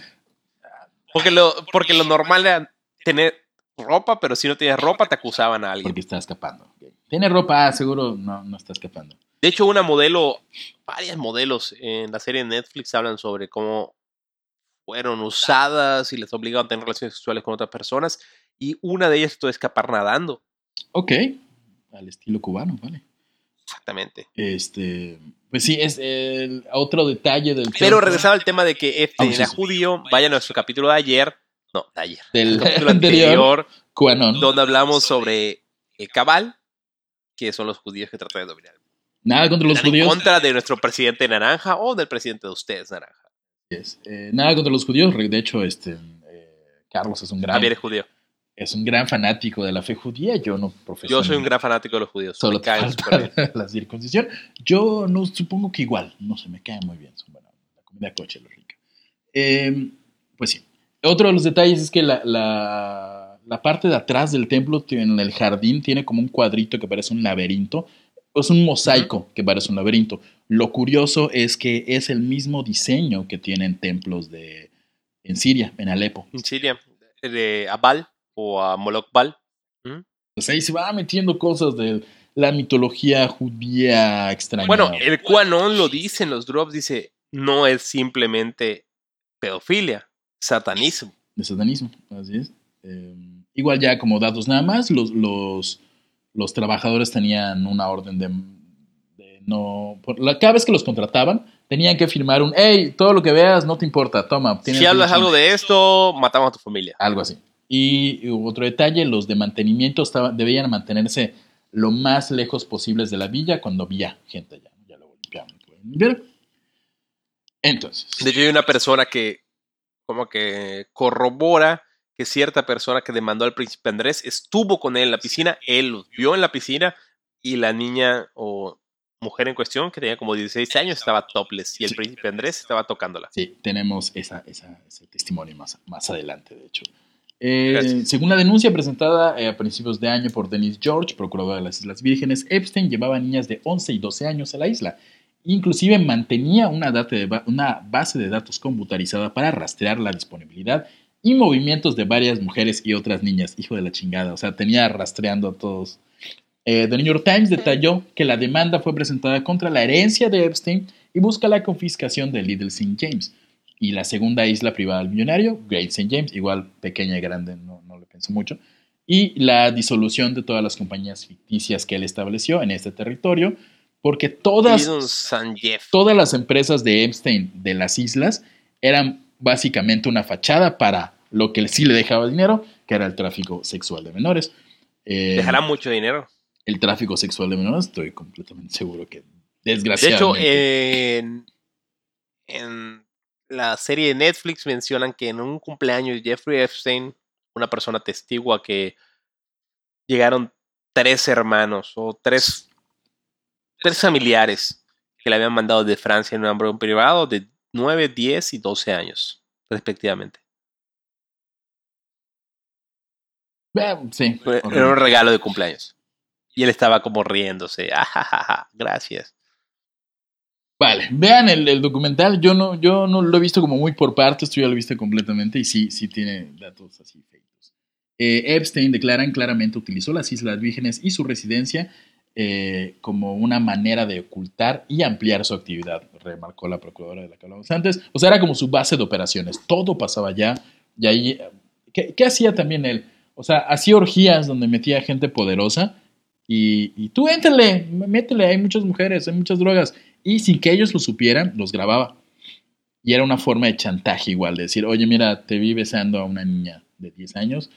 Porque lo, porque lo normal era tener ropa, pero si no tenías ropa te acusaban a alguien. Porque está escapando. Tiene ropa, ah, seguro no, no está escapando. De hecho, una modelo, varias modelos en la serie de Netflix hablan sobre cómo fueron usadas y les obligaban a tener relaciones sexuales con otras personas. Y una de ellas tuvo que escapar nadando. Ok. Al estilo cubano, vale. Exactamente. Este. Pues sí, es el otro detalle del. Pero regresaba al tema de que este sí, era sí. judío. Vaya a nuestro capítulo de ayer. No, de ayer. Del El capítulo <laughs> anterior. anterior, donde hablamos sobre el cabal, que son los judíos que tratan de dominar. Nada contra los Están en judíos. contra de nuestro presidente naranja o del presidente de ustedes naranja. Yes. Eh, nada contra los judíos. De hecho, este. eh, Carlos es un gran. Javier es judío. Es un gran fanático de la fe judía. Yo no profeso. Yo soy un gran fanático de los judíos. Solo Me caen <laughs> la circuncisión. Yo no supongo que igual, no sé, me cae muy bien. Son buena, la comida coche es rica. Eh, pues sí. Otro de los detalles es que la, la- la parte de atrás del templo, en el jardín, tiene como un cuadrito que parece un laberinto. Es un mosaico que parece un laberinto. Lo curioso es que es el mismo diseño que tienen templos de, en Siria, en Alepo. En Siria, de Abal o a Moloch Bal. Pues ahí se va metiendo cosas de la mitología judía extraña. Bueno, el Quanon lo dice en los drops, dice, no es simplemente pedofilia, satanismo. de satanismo, así es. Eh, igual ya como datos nada más, los, los, los trabajadores tenían una orden de, de no... por la- cada vez que los contrataban, tenían que firmar un, hey, todo lo que veas no te importa, toma. Si hablas algo de esto, matamos a tu familia. Algo así. Y otro detalle, los de mantenimiento estaban, debían mantenerse lo más lejos posibles de la villa cuando había gente allá. Ya lo que podían limpiar. Entonces, De hecho, hay una persona que como que corrobora que cierta persona que demandó al príncipe Andrés estuvo con él en la piscina, él los vio en la piscina y la niña o mujer en cuestión, que tenía como 16 años, estaba topless y el Sí. príncipe Andrés estaba tocándola. Sí, tenemos esa, esa- ese testimonio más, más adelante, de hecho. Eh, según la denuncia presentada eh, a principios de año por Dennis George, procurador de las Islas Vírgenes, Epstein llevaba niñas de 11 y 12 años a la isla. Inclusive mantenía una, data de ba- una base de datos computarizada para rastrear la disponibilidad y movimientos de varias mujeres y otras niñas. Hijo de la chingada, o sea, tenía rastreando a todos. Eh, The New York Times detalló que la demanda fue presentada contra la herencia de Epstein y busca la confiscación de Little St. James. Y la segunda isla privada del millonario, Great St. James, igual pequeña y grande, no, no le pienso mucho. Y la disolución de todas las compañías ficticias que él estableció en este territorio, porque todas, Little San Jeff. todas las empresas de Epstein de las islas eran básicamente una fachada para lo que sí le dejaba dinero, que era el tráfico sexual de menores. Eh, Dejará mucho dinero. el tráfico sexual de menores, estoy completamente seguro que De desgraciadamente. hecho, eh, en, en la serie de Netflix mencionan que en un cumpleaños de Jeffrey Epstein, una persona testigua que llegaron tres hermanos o tres, tres familiares que le habían mandado de Francia en un avión privado de 9, 10 y 12 años, respectivamente. Sí. Era un regalo de cumpleaños. Y él estaba como riéndose. "Ajajaja, gracias. Vale, vean el, documental. Yo no, yo no lo he visto como muy por partes, tú ya lo viste completamente y sí, sí tiene datos así feitos. Eh, Epstein, declaran, claramente utilizó las Islas Vírgenes y su residencia eh, como una manera de ocultar y ampliar su actividad, remarcó la procuradora de la que antes. O sea, era como su base de operaciones. Todo pasaba allá. Y ahí, eh, ¿qué, qué hacía también él? O sea, hacía orgías donde metía gente poderosa y, y tú éntale, métele, hay muchas mujeres, hay muchas drogas. Y sin que ellos lo supieran, los grababa. Y era una forma de chantaje igual, de decir, oye, mira, te vi besando a una niña de 10 años,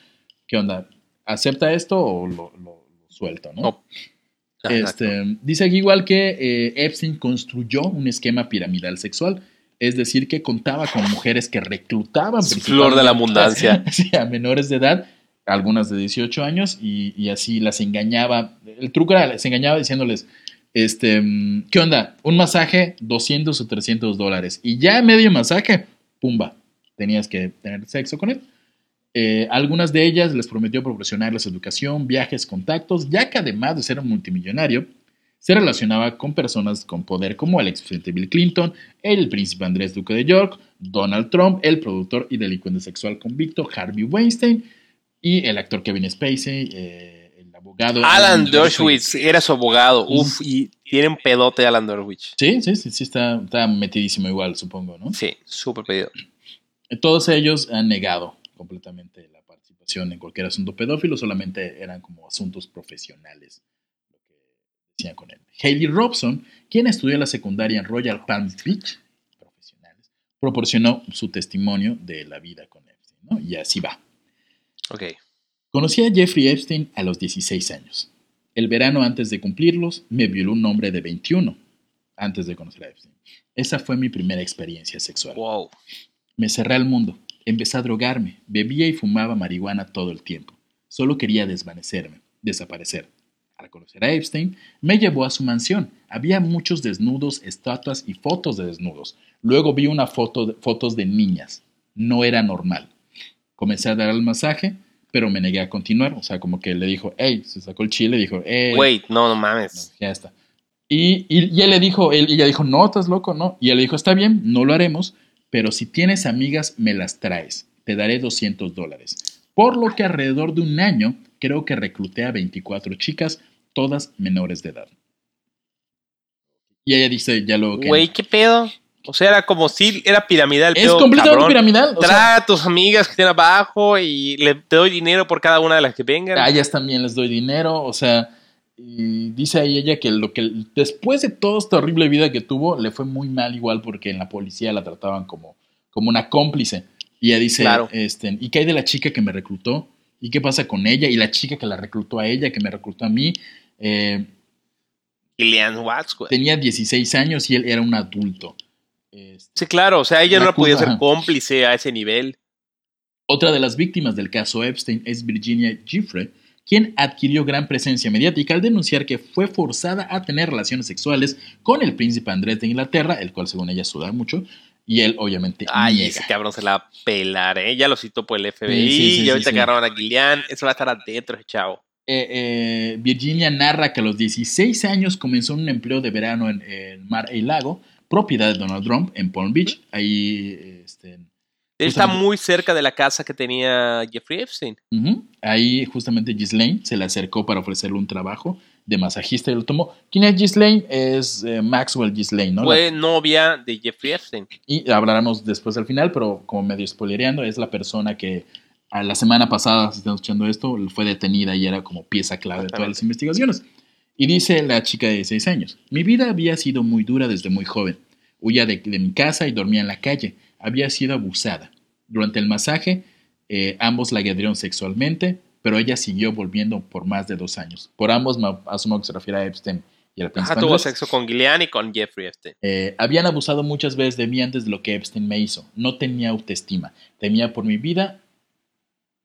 ¿qué onda? ¿Acepta esto o lo, lo- lo suelto, no? No. Este, dice aquí igual que eh, Epstein construyó un esquema piramidal sexual, es decir, que contaba con mujeres que reclutaban Flor de la abundancia. <laughs> a menores de edad, algunas de 18 años, y, y así las engañaba. El truco era, les engañaba diciéndoles, este, ¿qué onda? Un masaje, 200 o 300 dólares. Y ya medio masaje, pumba, tenías que tener sexo con él. Eh, algunas de ellas les prometió proporcionarles educación, viajes, contactos, ya que además de ser un multimillonario, se relacionaba con personas con poder como el expresidente Bill Clinton, el príncipe Andrés Duque de York, Donald Trump, el productor y delincuente sexual convicto Harvey Weinstein y el actor Kevin Spacey, eh, abogado Alan Dershowitz era su abogado, uf, y tiene un pedote Alan Dershowitz. Sí, sí, sí, sí está, está metidísimo igual, supongo, ¿no? Sí, súper pedido. Todos ellos han negado completamente la participación en cualquier asunto pedófilo, solamente eran como asuntos profesionales con él. Haley Robson, quien estudió la secundaria en Royal Palm Beach, profesionales, proporcionó su testimonio de la vida con Epstein, ¿no? Y así va. Ok. Conocí a Jeffrey Epstein a los 16 años. El verano antes de cumplirlos, me violó un hombre de 21, antes de conocer a Epstein. Esa fue mi primera experiencia sexual. Wow. Me cerré al mundo. Empecé a drogarme. Bebía y fumaba marihuana todo el tiempo. Solo quería desvanecerme, desaparecer. Al conocer a Epstein, me llevó a su mansión. Había muchos desnudos, estatuas y fotos de desnudos. Luego vi una foto de, fotos de niñas. No era normal. Comencé a dar el masaje, pero me negué a continuar. O sea, como que le dijo, hey, se sacó el chile, dijo, hey. Wait, no, no mames. ya está. Y, y, él le dijo, él, ella dijo, no, estás loco, no. Y él le dijo, está bien, no lo haremos, pero si tienes amigas, me las traes. Te daré 200 dólares. Por lo que alrededor de un año creo que recluté a 24 chicas, todas menores de edad. Y ella dice ya lo que... Güey, ¿qué pedo? O sea, era como si era piramidal. Es completamente piramidal. Trae a tus amigas que estén abajo y le, te doy dinero por cada una de las que vengan. A ellas también les doy dinero. O sea, y dice ahí ella que lo que después de toda esta horrible vida que tuvo, le fue muy mal igual porque en la policía la trataban como, como una cómplice. Y ella dice, este, ¿y qué hay de la chica que me reclutó? ¿Y qué pasa con ella? Y la chica que la reclutó a ella, que me reclutó a mí. Eh, Watts, güey. Tenía 16 años y él era un adulto. Este, sí, claro, o sea, ella no podía ser cómplice a ese nivel. Otra de las víctimas del caso Epstein es Virginia Giffre, quien adquirió gran presencia mediática al denunciar que fue forzada a tener relaciones sexuales con el príncipe Andrés de Inglaterra, el cual según ella suda mucho, y él, obviamente, Ay, ese cabrón se la pelaré. ¿eh? Ya lo citó por el FBI. y ahorita agarraron a Gillian. Eso va a estar adentro, ese chavo. Eh, eh, Virginia narra que a los 16 años comenzó un empleo de verano en, Mar y Lago, propiedad de Donald Trump, en Palm Beach. Ahí. Este, está muy cerca de la casa que tenía Jeffrey Epstein. Ahí, justamente, Ghislaine se le acercó para ofrecerle un trabajo de masajista y lo tomó. ¿Quién es Ghislaine? Es eh, Maxwell Ghislaine, ¿no? Fue novia de Jeffrey Epstein. Y hablaremos después al final, pero como medio spoilereando, es la persona que a la semana pasada, si están escuchando esto, fue detenida y era como pieza clave de todas las investigaciones. Y dice la chica de 16 años, mi vida había sido muy dura desde muy joven. Huía de, mi casa y dormía en la calle. Había sido abusada. Durante el masaje, eh, ambos la agredieron sexualmente, pero ella siguió volviendo por más de dos años. Por ambos asumo que se refiere a Epstein y al príncipe tuvo sexo con Gillian y con Jeffrey Epstein. Eh, habían abusado muchas veces de mí antes de lo que Epstein me hizo. No tenía autoestima. Temía por mi vida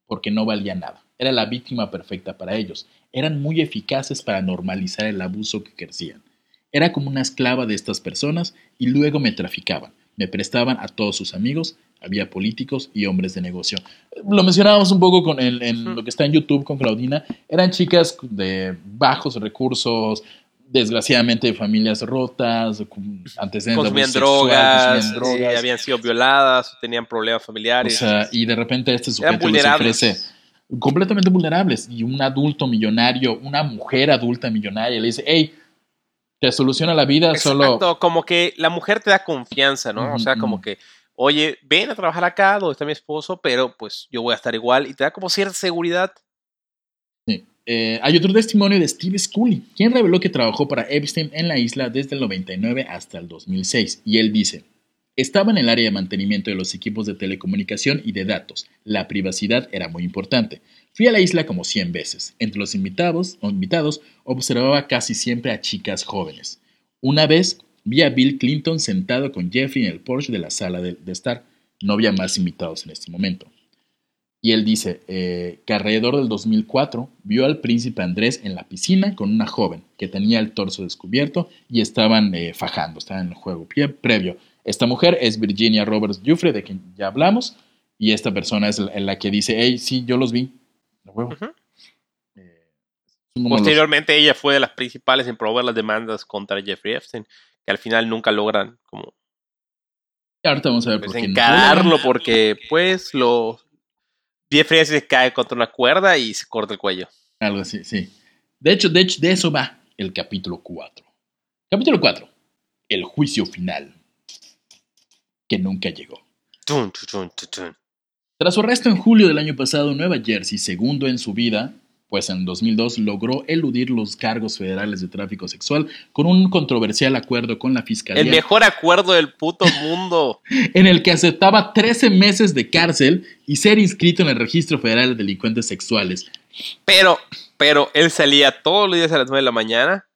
porque no valía nada. Era la víctima perfecta para ellos. Eran muy eficaces para normalizar el abuso que ejercían. Era como una esclava de estas personas y luego me traficaban. Me prestaban a todos sus amigos había políticos y hombres de negocio. Lo mencionábamos un poco con el, en lo que está en YouTube con Claudina. Eran chicas de bajos recursos, desgraciadamente de familias rotas, antecedentes consumían drogas, drogas. habían sido violadas, tenían problemas familiares. O sea, y de repente este sujeto les ofrece completamente vulnerables y un adulto millonario, una mujer adulta millonaria le dice, hey, te soluciona la vida Exacto, solo... como que la mujer te da confianza, ¿no? o sea, como que oye, ven a trabajar acá donde está mi esposo, pero pues yo voy a estar igual y te da como cierta seguridad. Sí. Eh, hay otro testimonio de Steve Scully, quien reveló que trabajó para Epstein en la isla desde el 99 hasta el 2006. Y él dice, estaba en el área de mantenimiento de los equipos de telecomunicación y de datos. La privacidad era muy importante. Fui a la isla como 100 veces. Entre los invitados, invitados observaba casi siempre a chicas jóvenes. Una vez Vi a Bill Clinton sentado con Jeffrey en el Porsche de la sala de, estar. No había más invitados en este momento. Y él dice eh, que alrededor del 2004 vio al príncipe Andrés en la piscina con una joven que tenía el torso descubierto y estaban eh, fajando, estaban en el juego previo. Esta mujer es Virginia Roberts Jeffrey, de quien ya hablamos, y esta persona es la, la que dice, hey, sí, yo los vi. A huevo. Ujú. Eh, los- Posteriormente, ella fue de las principales en promover las demandas contra Jeffrey Epstein, que al final nunca logran como Ahorita vamos a ver pues, por qué. no. encararlo porque pues lo Jeffrey Epstein cae contra una cuerda y se corta el cuello. Algo así, sí. De hecho, de hecho, de eso va el capítulo 4. Capítulo 4. El juicio final. Que nunca llegó. Tun, tun, tun, tun, tun. Tras su arresto en julio del año pasado en Nueva Jersey, segundo en su vida, pues en 2002 logró eludir los cargos federales de tráfico sexual con un controversial acuerdo con la fiscalía El mejor acuerdo del puto mundo. <laughs> en el que aceptaba 13 meses de cárcel y ser inscrito en el registro federal de delincuentes sexuales. Pero, pero él salía todos los días a las 9 de la mañana,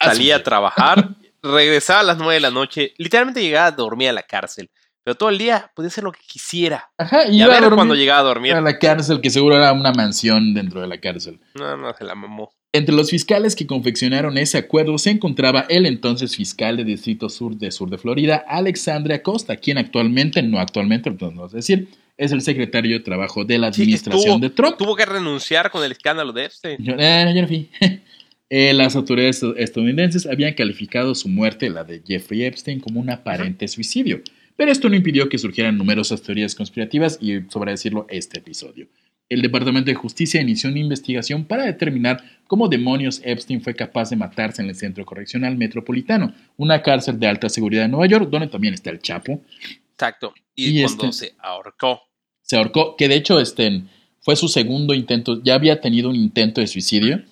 salía a trabajar, <laughs> regresaba a las 9 de la noche, literalmente llegaba a dormir a la cárcel. Pero todo el día podía hacer lo que quisiera. Ajá, y Y a ver cuando llegaba a dormir. a la cárcel, que seguro era una mansión dentro de la cárcel. No, no, se la mamó. Entre los fiscales que confeccionaron ese acuerdo se encontraba el entonces fiscal de Distrito Sur de Sur de Florida, Alexandria Costa, quien actualmente, no actualmente, vamos a decir, es el secretario de Trabajo de la Sí, Administración de Trump. Tuvo que renunciar con el escándalo de Epstein. Yo, eh, yo no fui. <laughs> Eh, las autoridades estadounidenses habían calificado su muerte, la de Jeffrey Epstein, como un aparente suicidio. Pero esto no impidió que surgieran numerosas teorías conspirativas y, sobre decirlo, este episodio. El Departamento de Justicia inició una investigación para determinar cómo demonios Epstein fue capaz de matarse en el Centro Correccional Metropolitano, una cárcel de alta seguridad de Nueva York, donde también está el Chapo. Exacto. Y, Y cuando este- se ahorcó. Se ahorcó, que de hecho este, fue su segundo intento, ya había tenido un intento de suicidio.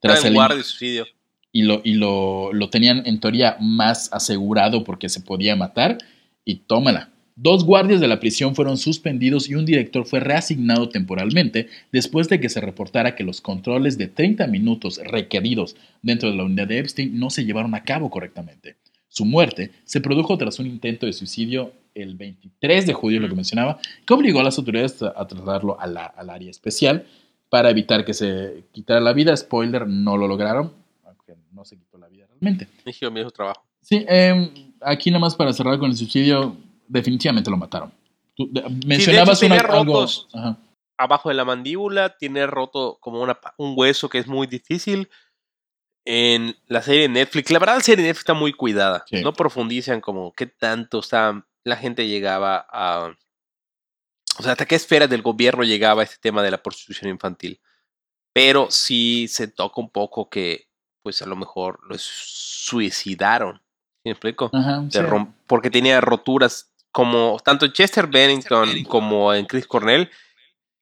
Tras el, guardia de suicidio. y lo, y lo, lo tenían en teoría más asegurado porque se podía matar. Y tómala. Dos guardias de la prisión fueron suspendidos y un director fue reasignado temporalmente después de que se reportara que los controles de 30 minutos requeridos dentro de la unidad de Epstein no se llevaron a cabo correctamente. Su muerte se produjo tras un intento de suicidio el 23 de julio, lo que mencionaba, que obligó a las autoridades a trasladarlo a la- al área especial para evitar que se quitara la vida. Spoiler, no lo lograron, aunque no se quitó la vida realmente. Hizo mi trabajo. Sí, eh, aquí nada más para cerrar con el suicidio, definitivamente lo mataron. Tú, de- mencionabas tenía una- algo. rotos. Ajá. Abajo de la mandíbula tiene roto como una, un hueso que es muy difícil. En la serie de Netflix, la verdad la serie de Netflix está muy cuidada. Sí. No profundizan como qué tanto está, la gente llegaba a... O sea, hasta qué esferas del gobierno llegaba este tema de la prostitución infantil. Pero sí se toca un poco que, pues a lo mejor los suicidaron. ¿Sí ¿Me explico? Ajá, de sí. rom- porque tenía roturas como tanto en Chester Bennington como en Chris Cornell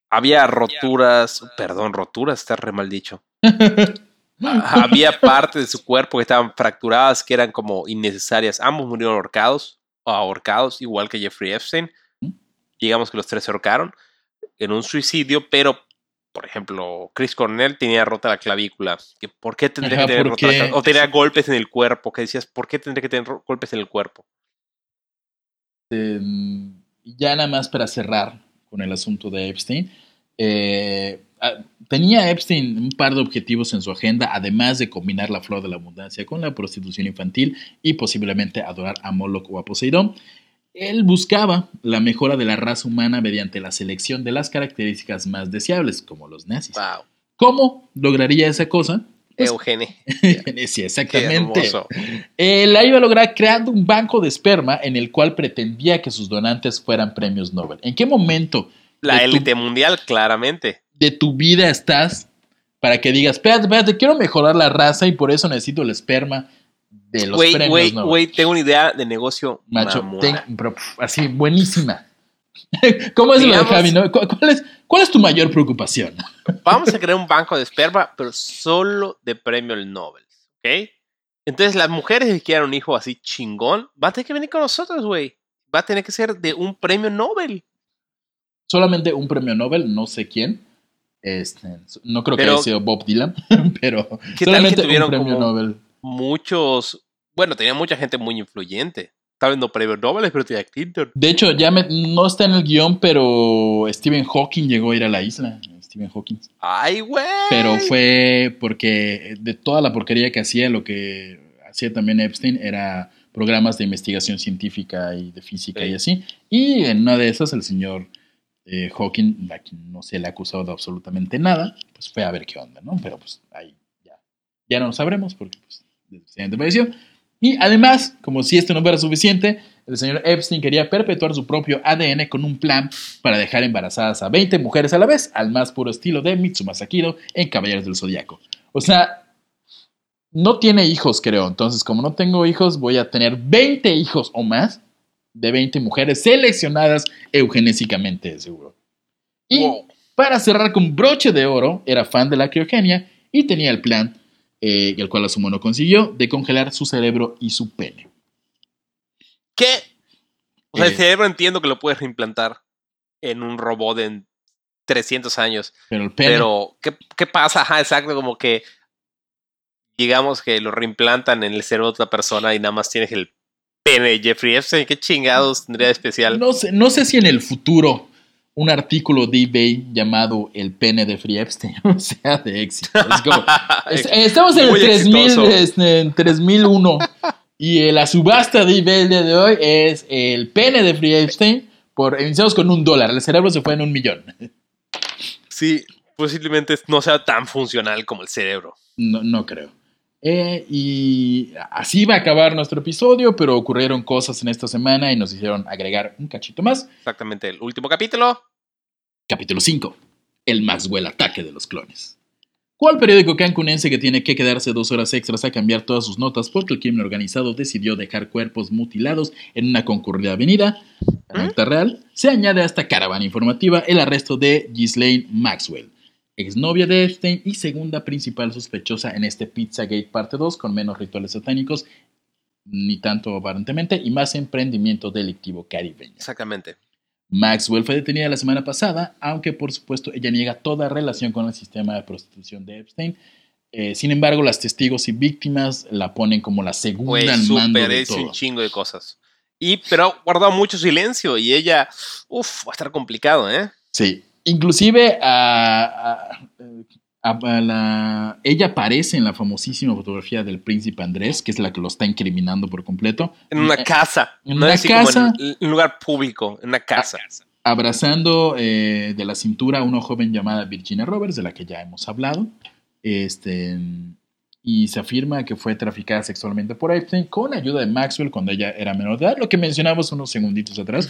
había roturas, perdón, roturas, está re mal dicho. <laughs> Ah, había partes de su cuerpo que estaban fracturadas que eran como innecesarias. Ambos murieron ahorcados o ahorcados, igual que Jeffrey Epstein. Digamos que los tres se ahorcaron en un suicidio, pero por ejemplo, Chris Cornell tenía rota la clavícula. ¿Por qué tendría Ajá, que tener ¿por rota la clavícula? O tenía golpes en el cuerpo, que decías, ¿por qué tendría que tener golpes en el cuerpo? Eh, ya nada más para cerrar con el asunto de Epstein. eh, ah, tenía Epstein un par de objetivos en su agenda, además de combinar la flor de la abundancia con la prostitución infantil y posiblemente adorar a Moloch o a Poseidón. Él buscaba la mejora de la raza humana mediante la selección de las características más deseables, como los nazis. Wow. ¿Cómo lograría esa cosa? Pues, Eugene. <laughs> sí, exactamente. hermoso. Eh, la iba a lograr creando un banco de esperma en el cual pretendía que sus donantes fueran premios Nobel. ¿En qué momento La élite mundial, claramente. de tu vida estás para que digas, espérate, espérate, quiero mejorar la raza y por eso necesito el esperma de los Güey, premios güey, güey, tengo una idea de negocio. Macho, ten- pero, así, buenísima. <laughs> ¿Cómo es lo de Javi? no? ¿Cu- ¿Cuál, es, ¿Cuál es tu mayor preocupación? <laughs> Vamos a crear un banco de esperma, pero solo de premios Nobel. ¿Ok? Entonces, las mujeres que quieran un hijo así chingón, va a tener que venir con nosotros, güey. Va a tener que ser de un premio Nobel. Solamente un premio Nobel, no sé quién. Este, no creo que haya sido Bob Dylan, <laughs> pero ¿Qué tal solamente que tuvieron un premio como Nobel. Muchos. Bueno, tenía mucha gente muy influyente. Vez no premios Nobel, pero tenía Clinton. De hecho, ya me- no está en el guion, pero Stephen Hawking llegó a ir a la isla. Stephen Hawking. ¡Ay, güey! Pero fue porque de toda la porquería que hacía, lo que hacía también Epstein era programas de investigación científica y de física Sí. y así. Y en una de esas el señor Eh, Hawking, a quien no se le ha acusado de absolutamente nada, pues fue a ver qué onda, ¿no? Pero pues ahí ya, ya no lo sabremos porque pues Y además, como si esto no fuera suficiente, el señor Epstein quería perpetuar su propio ADN con un plan para dejar embarazadas a 20 mujeres a la vez, al más puro estilo de Mitsuma Sakido en Caballeros del Zodiaco. O sea, no tiene hijos, creo. Entonces, como no tengo hijos, voy a tener 20 hijos o más de 20 mujeres seleccionadas eugenésicamente, seguro. Y para cerrar con broche de oro, era fan de la criogenia y tenía el plan, eh, el cual Asumo no consiguió, de congelar su cerebro y su pene. ¿Qué? O sea, el Eh. cerebro entiendo que lo puedes reimplantar en un robot en 300 años. Pero el pene. Pero, ¿qué, qué pasa? Ajá, exacto, como que digamos que lo reimplantan en el cerebro de otra persona y nada más tienes el pene de Jeffrey Epstein. ¿Qué chingados tendría de especial? No sé, no sé si en el futuro un artículo de eBay llamado El pene de Free Epstein <laughs> sea de éxito. Es como, <laughs> es- estamos en el Muy 3000, exitoso. este, en 3001 y eh, la subasta de eBay el día de hoy es el pene de Free Epstein por iniciamos con un dólar. El cerebro se fue en un millón. Sí, posiblemente no sea tan funcional como el cerebro. No, no creo. Eh, y así va a acabar nuestro episodio, pero ocurrieron cosas en esta semana y nos hicieron agregar un cachito más. Exactamente, el último capítulo. Capítulo 5. El Maxwell ataque de los clones. ¿Cuál periódico cancunense que tiene que quedarse dos horas extras a cambiar todas sus notas porque el crimen organizado decidió dejar cuerpos mutilados en una concurrida avenida? La nota real. Se añade a esta caravana informativa el arresto de Ghislaine Maxwell, exnovia de Epstein y segunda principal sospechosa en este Pizzagate parte 2 con menos rituales satánicos, ni tanto aparentemente, y más emprendimiento delictivo caribeño. Exactamente. Maxwell fue detenida la semana pasada, aunque por supuesto ella niega toda relación con el sistema de prostitución de Epstein. Eh, sin embargo, las testigos y víctimas la ponen como la segunda Güey, al mando de es un todo. chingo de cosas. Y, pero ha guardado mucho silencio y ella, uff, va a estar complicado, ¿eh? Sí, inclusive a, a- a- a la- ella aparece en la famosísima fotografía del príncipe Andrés, que es la que lo está incriminando por completo. En una Eh, casa. en no una casa. en un lugar público, en una casa. abrazando eh, de la cintura a una joven llamada Virginia Roberts, de la que ya hemos hablado, este, y se afirma que fue traficada sexualmente por Epstein con ayuda de Maxwell cuando ella era menor de edad, lo que mencionamos unos segunditos atrás.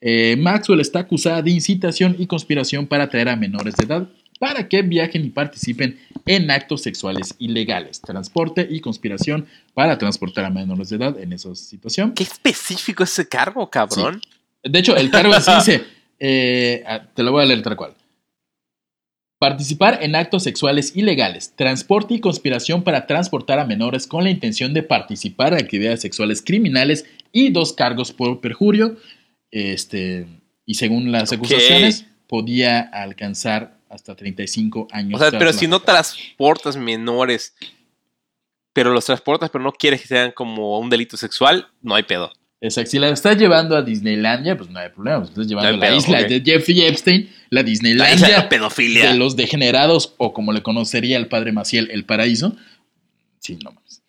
Eh, Maxwell está acusada de incitación y conspiración para atraer a menores de edad para que viajen y participen en actos sexuales ilegales, transporte y conspiración para transportar a menores de edad en esa situación. Qué específico ese cargo, cabrón. De hecho, el cargo así dice, <laughs> eh, ah, te lo voy a leer tal cual. Participar en actos sexuales ilegales, transporte y conspiración para transportar a menores con la intención de participar en actividades sexuales criminales y dos cargos por perjurio. Este, y según las acusaciones, podía alcanzar hasta 35 años. O sea, pero si no transportas menores, pero los transportas, pero no quieres que sean como un delito sexual, no hay pedo. Exacto. Si la estás llevando a Disneylandia, pues no hay problema. Si estás llevando a la pedo, isla ok. de Jeffrey Epstein, la La isla Disneylandia de la pedofilia. de los degenerados, o como le conocería el padre Maciel, el paraíso. Sí, no más.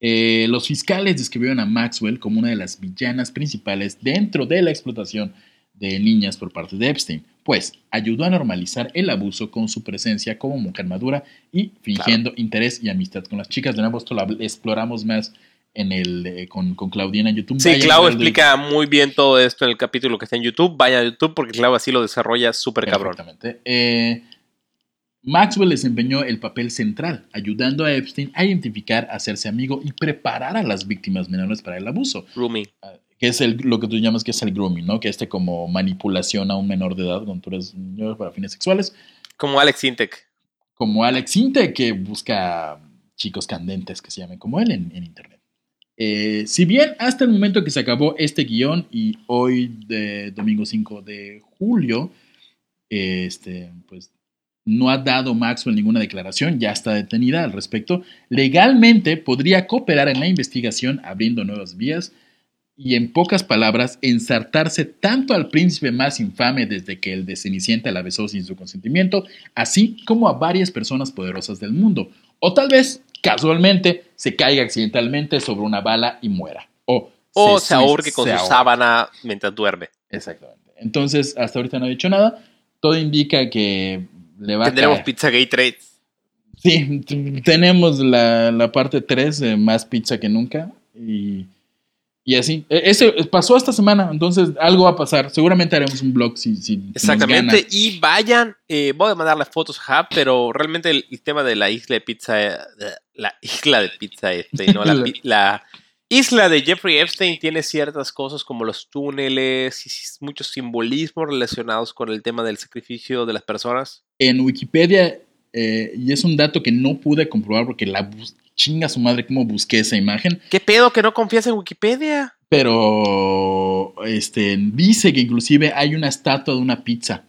Eh, los fiscales describieron a Maxwell como una de las villanas principales dentro de la explotación de niñas por parte de Epstein, pues ayudó a normalizar el abuso con su presencia como mujer madura y fingiendo interés y amistad con las chicas. De nuevo, esto lo exploramos más en el, eh, con, con Claudina en YouTube. Sí, Vayan Clau explica muy bien todo esto en el capítulo que está en YouTube. Vaya a YouTube porque Clau así lo desarrolla súper cabrón. Perfectamente. Eh, Maxwell desempeñó el papel central, ayudando a Epstein a identificar, hacerse amigo y preparar a las víctimas menores para el abuso, Rooming. Que es el- lo que tú llamas que es el grooming, ¿no? Que este como manipulación a un menor de edad cuando tú eres un niño para fines sexuales, Como Alex Intec. como Alex Inte, que busca chicos candentes que se llamen como él en, en internet. Eh, si bien hasta el momento que se acabó este guion y hoy de domingo 5 de julio, este, pues no ha dado Maxwell ninguna declaración, ya está detenida al respecto. Legalmente podría cooperar en la investigación abriendo nuevas vías y en pocas palabras ensartarse tanto al príncipe más infame desde que el de Cenicienta la besó sin su consentimiento, así como a varias personas poderosas del mundo. O tal vez, casualmente, se caiga accidentalmente sobre una bala y muera. O O se se ahorque con se su ahorque. sábana mientras duerme. Exactamente. Entonces, hasta ahorita no ha dicho nada. Todo indica que le va Tendremos a caer. Pizzagate Trades. Sí, tenemos la, la parte 3 de más pizza que nunca. Y, y así. E- Eso pasó esta semana, entonces algo va a pasar. Seguramente haremos un blog si, si- nos Exactamente, y vayan, eh, voy a mandarle fotos a Hub, pero realmente el, el tema de la isla de pizza, eh, la isla de pizza Epstein, ¿no? la, <laughs> la isla de Jeffrey Epstein tiene ciertas cosas como los túneles y muchos simbolismos relacionados con el tema del sacrificio de las personas. En Wikipedia, eh, y es un dato que no pude comprobar porque la chinga su madre cómo busqué esa imagen. ¿Qué pedo que no confías en Wikipedia? Pero este, dice que inclusive hay una estatua de una pizza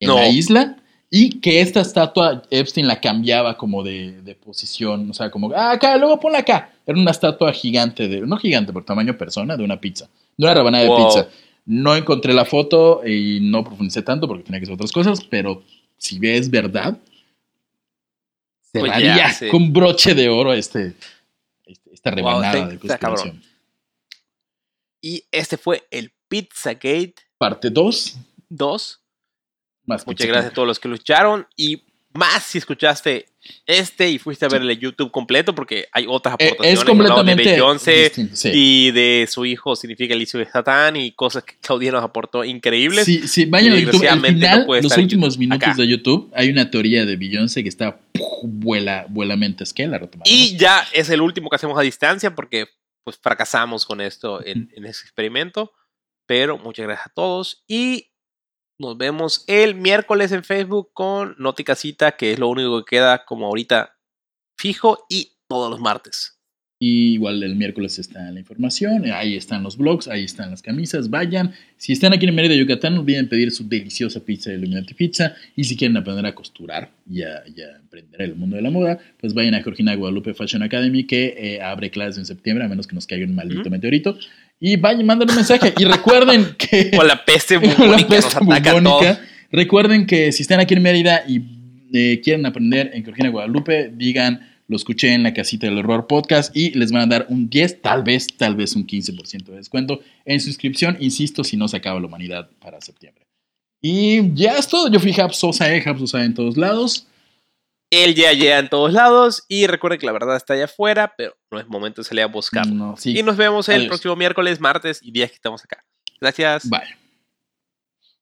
en No. la isla y que esta estatua Epstein la cambiaba como de, de posición, o sea, como, ah, acá, luego ponla acá. Era una estatua gigante, de, no gigante, por tamaño persona, de una pizza, de una rebanada Wow. de pizza. No encontré la foto y no profundicé tanto porque tenía que hacer otras cosas, pero si es verdad, Pues ya, cerraría sí. con broche de oro este, este- esta Wow, rebanada está- de conspiración. Y este fue el Pizzagate Parte 2. 2. Más Muchas pizza gracias a todos los que lo escucharon y más si escuchaste este y fuiste a ver el YouTube completo porque hay otras Eh, aportaciones. es completamente de Beyoncé sí. y de su hijo significa el hijo de Satán y cosas que Claudia nos aportó increíbles. Sí, sí, vayan a YouTube. Al no final, puede los últimos minutos Acá. de YouTube, hay una teoría de Beyoncé que está ¡puf! vuela, vuela mentes que la retomaremos. Y ya es el último que hacemos a distancia porque pues fracasamos con esto en, en ese experimento. Pero muchas gracias a todos y nos vemos el miércoles en Facebook con Noticasita, que es lo único que queda como ahorita fijo y todos los martes. Y igual el miércoles está la información, ahí están los blogs, ahí están las camisas, vayan. Si están aquí en Mérida, Yucatán, no olviden pedir su deliciosa pizza de Illuminati Pizza. Y si quieren aprender a costurar y a, y a emprender el mundo de la moda, pues vayan a Georgina Guadalupe Fashion Academy, que eh, abre clases en septiembre, a menos que nos caiga un maldito Ujú. meteorito. Y vayan, manden un mensaje. Y recuerden <laughs> que... O la peste <laughs> Con la bubónica nos peste ataca a bubónica. Recuerden que si están aquí en Mérida y eh, quieren aprender en Georgina Guadalupe, digan, lo escuché en la casita del horror podcast y les van a dar un 10, tal vez, tal vez un 15% de descuento en su inscripción, insisto, si no se acaba la humanidad para septiembre. Y ya es todo. Yo fui Hapsosa, eh, Hapsosa en todos lados. Él ya llega en todos lados y recuerden que la verdad está allá afuera, pero no es momento de salir a buscar. No, sí. Y nos vemos el Adiós. próximo miércoles, martes y días que estamos acá. Gracias. Bye.